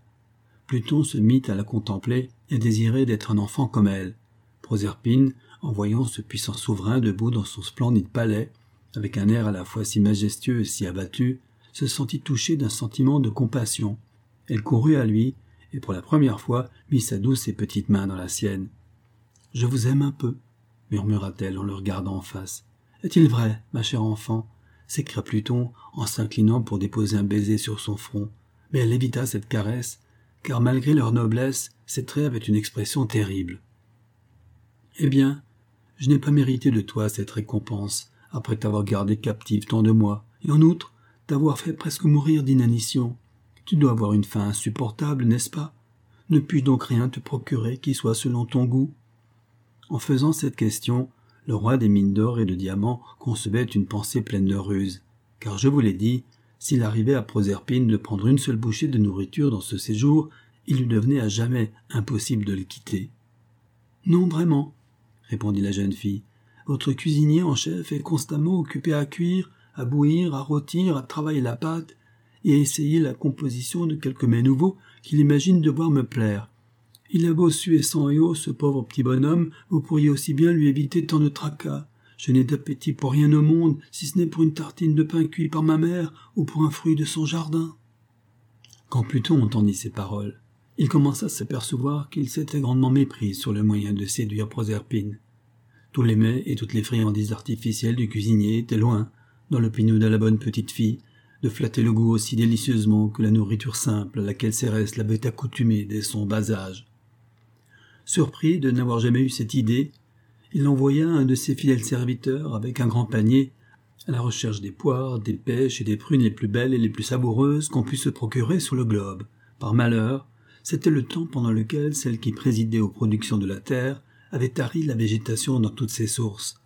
Pluton se mit à la contempler et désirait d'être un enfant comme elle. Proserpine, en voyant ce puissant souverain debout dans son splendide palais, avec un air à la fois si majestueux et si abattu, se sentit touchée d'un sentiment de compassion. Elle courut à lui, et pour la première fois mit sa douce et petite main dans la sienne. Je vous aime un peu, murmura-t-elle en le regardant en face. Est-il vrai, ma chère enfant? S'écria Pluton en s'inclinant pour déposer un baiser sur son front. Mais elle évita cette caresse, car malgré leur noblesse, ses traits avaient une expression terrible. Eh bien, je n'ai pas mérité de toi cette récompense, après t'avoir gardé captive tant de mois, et en outre t'avoir fait presque mourir d'inanition. Tu dois avoir une faim insupportable, n'est-ce pas? Ne puis-je donc rien te procurer qui soit selon ton goût? En faisant cette question, le roi des mines d'or et de diamants concevait une pensée pleine de ruse, car je vous l'ai dit, s'il arrivait à Proserpine de prendre une seule bouchée de nourriture dans ce séjour, il lui devenait à jamais impossible de le quitter. Non, vraiment, répondit la jeune fille. Votre cuisinier en chef est constamment occupé à cuire, à bouillir, à rôtir, à travailler la pâte et à essayer la composition de quelques mets nouveaux qu'il imagine devoir me plaire. Il a beau suer sang et eau, ce pauvre petit bonhomme, vous pourriez aussi bien lui éviter tant de tracas. Je n'ai d'appétit pour rien au monde, si ce n'est pour une tartine de pain cuit par ma mère ou pour un fruit de son jardin. Quand Pluton entendit ces paroles, il commença à s'apercevoir qu'il s'était grandement mépris sur le moyen de séduire Proserpine. Tous les mets et toutes les friandises artificielles du cuisinier étaient loin, dans l'opinion de la bonne petite fille, de flatter le goût aussi délicieusement que la nourriture simple à laquelle Cérès l'avait accoutumé dès son bas âge. Surpris de n'avoir jamais eu cette idée, il envoya un de ses fidèles serviteurs avec un grand panier à la recherche des poires, des pêches et des prunes les plus belles et les plus savoureuses qu'on puisse se procurer sur le globe. Par malheur, c'était le temps pendant lequel celle qui présidait aux productions de la terre avait tari la végétation dans toutes ses sources.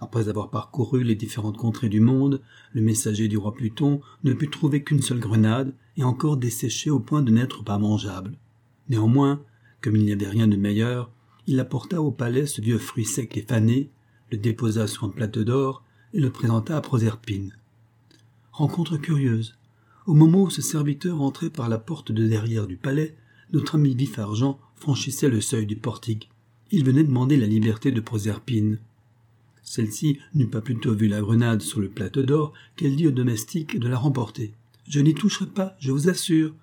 Après avoir parcouru les différentes contrées du monde, le messager du roi Pluton ne put trouver qu'une seule grenade, et encore desséchée au point de n'être pas mangeable. Néanmoins, comme il n'y avait rien de meilleur, il apporta au palais ce vieux fruit sec et fané, le déposa sur un plateau d'or et le présenta à Proserpine. Rencontre curieuse. Au moment où ce serviteur entrait par la porte de derrière du palais, notre ami vif argent franchissait le seuil du portique il venait demander la liberté de Proserpine. Celle-ci n'eut pas plutôt vu la grenade sur le plateau d'or qu'elle dit au domestique de la remporter. Je n'y toucherai pas, je vous assure.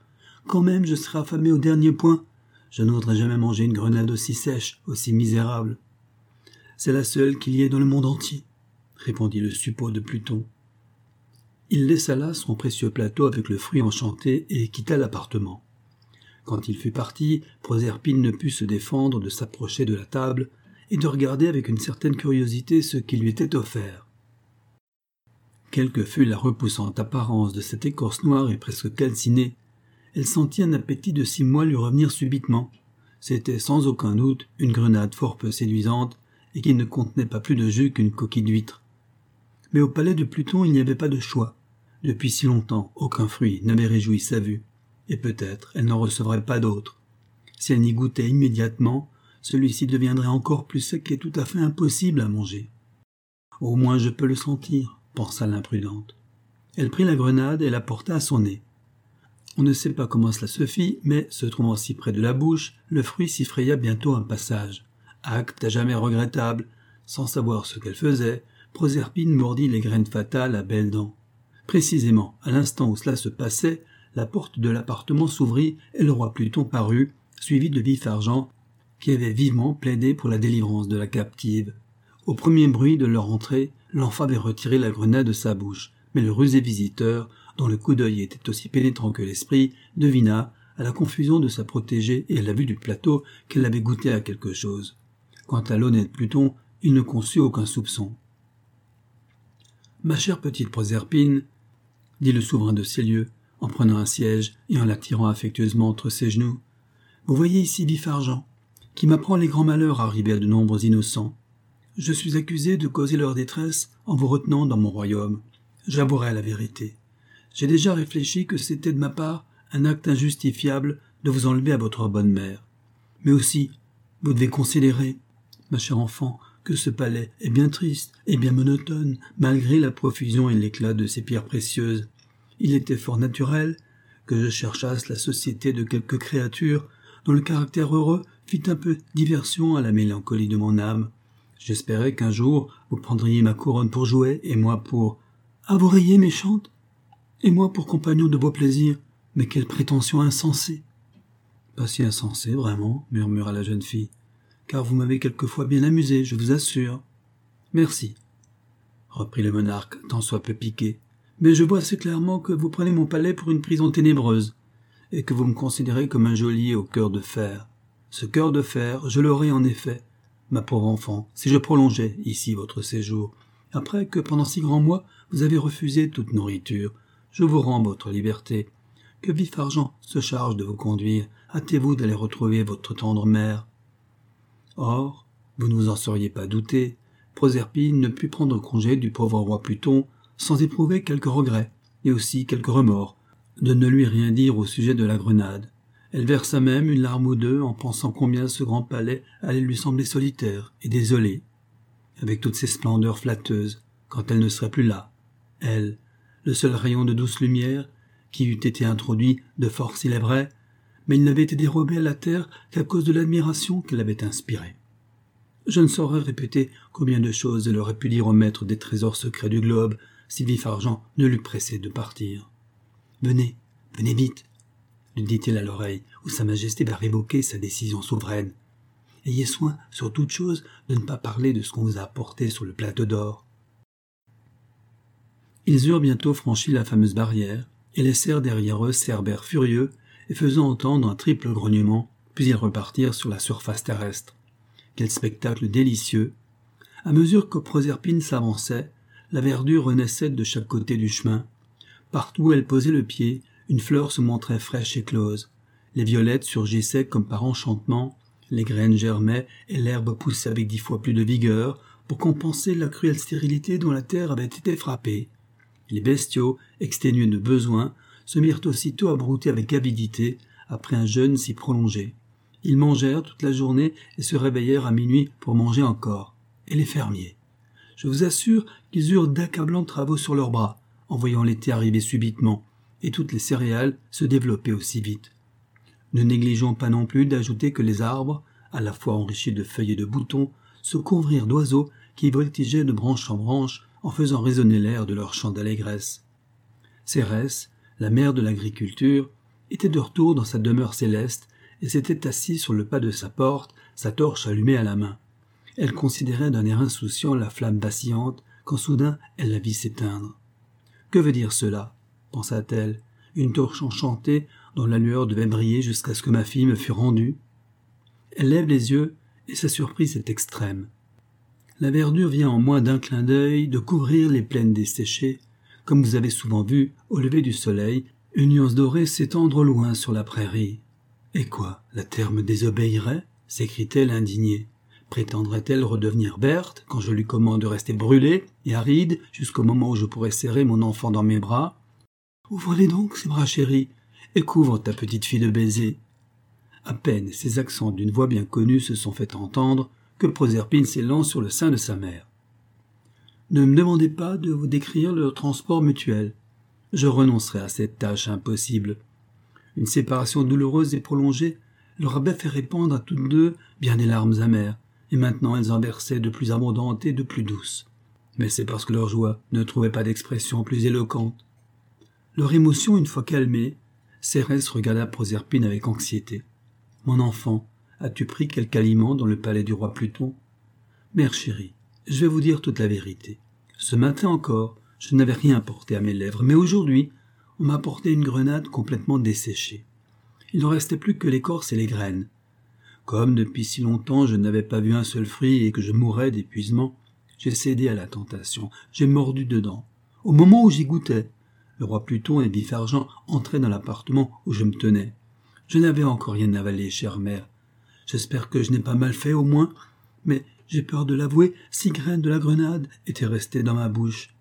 Quand même je serai affamé au dernier point. Je n'oserais jamais manger une grenade aussi sèche, aussi misérable. C'est la seule qu'il y ait dans le monde entier, répondit le suppôt de Pluton. Il laissa là son précieux plateau avec le fruit enchanté et quitta l'appartement. Quand il fut parti, Proserpine ne put se défendre de s'approcher de la table et de regarder avec une certaine curiosité ce qui lui était offert. Quelle que fût la repoussante apparence de cette écorce noire et presque calcinée, elle sentit un appétit de six mois lui revenir subitement. C'était sans aucun doute une grenade fort peu séduisante et qui ne contenait pas plus de jus qu'une coquille d'huître. Mais au palais de Pluton il n'y avait pas de choix. Depuis si longtemps aucun fruit n'avait réjoui sa vue et peut-être elle n'en recevrait pas d'autre. Si elle n'y goûtait immédiatement, celui-ci deviendrait encore plus sec et tout à fait impossible à manger. Au moins je peux le sentir, pensa l'imprudente. Elle prit la grenade et la porta à son nez. On ne sait pas comment cela se fit, mais, se trouvant si près de la bouche, le fruit s'y fraya bientôt un passage. Acte à jamais regrettable, sans savoir ce qu'elle faisait, Proserpine mordit les graines fatales à belles dents. Précisément, à l'instant où cela se passait, la porte de l'appartement s'ouvrit et le roi Pluton parut, suivi de Vif Argent, qui avait vivement plaidé pour la délivrance de la captive. Au premier bruit de leur entrée, l'enfant avait retiré la grenade de sa bouche, mais le rusé visiteur, dont le coup d'œil était aussi pénétrant que l'esprit, devina, à la confusion de sa protégée et à la vue du plateau, qu'elle avait goûté à quelque chose. Quant à l'honnête Pluton, il ne conçut aucun soupçon. Ma chère petite Proserpine, dit le souverain de ces lieux, en prenant un siège et en l'attirant affectueusement entre ses genoux, vous voyez ici Vif Argent, qui m'apprend les grands malheurs arrivés à de nombreux innocents. Je suis accusé de causer leur détresse en vous retenant dans mon royaume. J'avouerai la vérité. J'ai déjà réfléchi que c'était de ma part un acte injustifiable de vous enlever à votre bonne mère. Mais aussi, vous devez considérer, ma chère enfant, que ce palais est bien triste et bien monotone, malgré la profusion et l'éclat de ses pierres précieuses. Il était fort naturel que je cherchasse la société de quelques créatures dont le caractère heureux fit un peu diversion à la mélancolie de mon âme. J'espérais qu'un jour vous prendriez ma couronne pour jouet et moi pour. Ah, méchante? Et moi pour compagnon de vos plaisirs mais quelle prétention insensée Pas si insensée, vraiment, murmura la jeune fille, car vous m'avez quelquefois bien amusé, je vous assure. Merci, reprit le monarque, tant soit peu piqué, mais je vois assez clairement que vous prenez mon palais pour une prison ténébreuse, et que vous me considérez comme un geôlier au cœur de fer. Ce cœur de fer, je l'aurais en effet, ma pauvre enfant, si je prolongeais ici votre séjour, après que pendant six grands mois vous avez refusé toute nourriture. Je vous rends votre liberté, que Vif Argent se charge de vous conduire. Hâtez-vous d'aller retrouver votre tendre mère. Or, vous ne vous en seriez pas douté, Proserpine ne put prendre congé du pauvre roi Pluton sans éprouver quelques regrets et aussi quelques remords de ne lui rien dire au sujet de la grenade. Elle versa même une larme ou deux en pensant combien ce grand palais allait lui sembler solitaire et désolé, avec toutes ses splendeurs flatteuses, quand elle ne serait plus là, elle, le seul rayon de douce lumière qui eût été introduit de force il est vrai, mais il n'avait été dérobé à la terre qu'à cause de l'admiration qu'elle avait inspirée. Je ne saurais répéter combien de choses elle aurait pu dire au maître des trésors secrets du globe si Vif Argent ne l'eût pressé de partir. Venez, venez vite, lui dit-il à l'oreille, où Sa Majesté va révoquer sa décision souveraine. Ayez soin, sur toute chose, de ne pas parler de ce qu'on vous a apporté sur le plateau d'or. Ils eurent bientôt franchi la fameuse barrière, et laissèrent derrière eux Cerbère furieux et faisant entendre un triple grognement, puis ils repartirent sur la surface terrestre. Quel spectacle délicieux À mesure que Proserpine s'avançait, la verdure renaissait de chaque côté du chemin. Partout où elle posait le pied, une fleur se montrait fraîche et close. Les violettes surgissaient comme par enchantement, les graines germaient et l'herbe poussait avec dix fois plus de vigueur pour compenser la cruelle stérilité dont la terre avait été frappée. Les bestiaux, exténués de besoin, se mirent aussitôt à brouter avec avidité, après un jeûne si prolongé. Ils mangèrent toute la journée et se réveillèrent à minuit pour manger encore. Et les fermiers. Je vous assure qu'ils eurent d'accablants travaux sur leurs bras, en voyant l'été arriver subitement, et toutes les céréales se développer aussi vite. Ne négligeons pas non plus d'ajouter que les arbres, à la fois enrichis de feuilles et de boutons, se couvrirent d'oiseaux qui voltigeaient de branche en branche en faisant résonner l'air de leur chant d'allégresse. Cérès, la mère de l'agriculture, était de retour dans sa demeure céleste et s'était assise sur le pas de sa porte, sa torche allumée à la main. Elle considérait d'un air insouciant la flamme vacillante quand soudain elle la vit s'éteindre. Que veut dire cela? pensa-t-elle. Une torche enchantée dont la lueur devait briller jusqu'à ce que ma fille me fût rendue? Elle lève les yeux et sa surprise est extrême la verdure vient en moins d'un clin d'œil de couvrir les plaines desséchées, comme vous avez souvent vu, au lever du soleil, une nuance dorée s'étendre loin sur la prairie. Et quoi, la terre me désobéirait? s'écrie-t-elle indignée. Prétendrait-elle redevenir Berthe quand je lui commande de rester brûlée et aride jusqu'au moment où je pourrais serrer mon enfant dans mes bras? Ouvre-les donc, ces bras chéris, et couvre ta petite fille de baisers. À peine ces accents d'une voix bien connue se sont fait entendre que Proserpine s'élance sur le sein de sa mère. Ne me demandez pas de vous décrire le transport mutuel. Je renoncerai à cette tâche impossible. Une séparation douloureuse et prolongée leur avait fait répandre à toutes deux bien des larmes amères, et maintenant elles en versaient de plus abondantes et de plus douces. Mais c'est parce que leur joie ne trouvait pas d'expression plus éloquente. Leur émotion une fois calmée, Cérès regarda Proserpine avec anxiété. Mon enfant, as-tu pris quelque aliment dans le palais du roi Pluton? Mère chérie, je vais vous dire toute la vérité. Ce matin encore, je n'avais rien porté à mes lèvres, mais aujourd'hui, on m'a apporté une grenade complètement desséchée. Il ne restait plus que l'écorce et les graines. Comme depuis si longtemps je n'avais pas vu un seul fruit et que je mourais d'épuisement, j'ai cédé à la tentation, j'ai mordu dedans. Au moment où j'y goûtais, le roi Pluton et Bifargent entraient dans l'appartement où je me tenais. Je n'avais encore rien avalé, chère mère. J'espère que je n'ai pas mal fait au moins, mais j'ai peur de l'avouer, six graines de la grenade étaient restées dans ma bouche.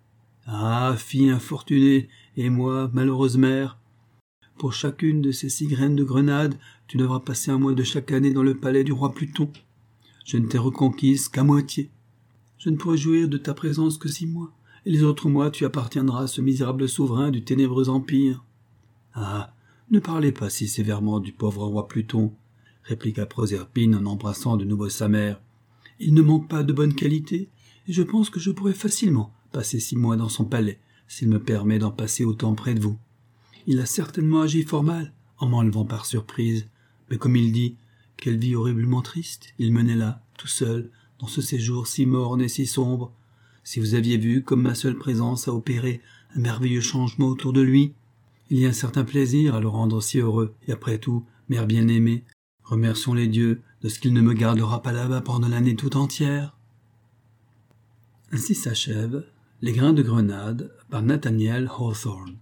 Ah, fille infortunée, et moi, malheureuse mère. Pour chacune de ces six graines de grenade, tu devras passer un mois de chaque année dans le palais du roi Pluton. Je ne t'ai reconquise qu'à moitié. Je ne pourrai jouir de ta présence que six mois, et les autres mois tu appartiendras à ce misérable souverain du ténébreux empire. Ah. Ne parlez pas si sévèrement du pauvre roi Pluton, répliqua Proserpine en embrassant de nouveau sa mère. Il ne manque pas de bonnes qualités, et je pense que je pourrais facilement passer six mois dans son palais, s'il me permet d'en passer autant près de vous. Il a certainement agi fort mal, en m'enlevant par surprise, mais comme il dit, quelle vie horriblement triste il menait là, tout seul, dans ce séjour si morne et si sombre. Si vous aviez vu comme ma seule présence a opéré un merveilleux changement autour de lui. Il y a un certain plaisir à le rendre si heureux, et après tout, mère bien-aimée, remercions les dieux de ce qu'il ne me gardera pas là-bas pendant l'année tout entière. Ainsi s'achève Les grains de grenade par Nathaniel Hawthorne.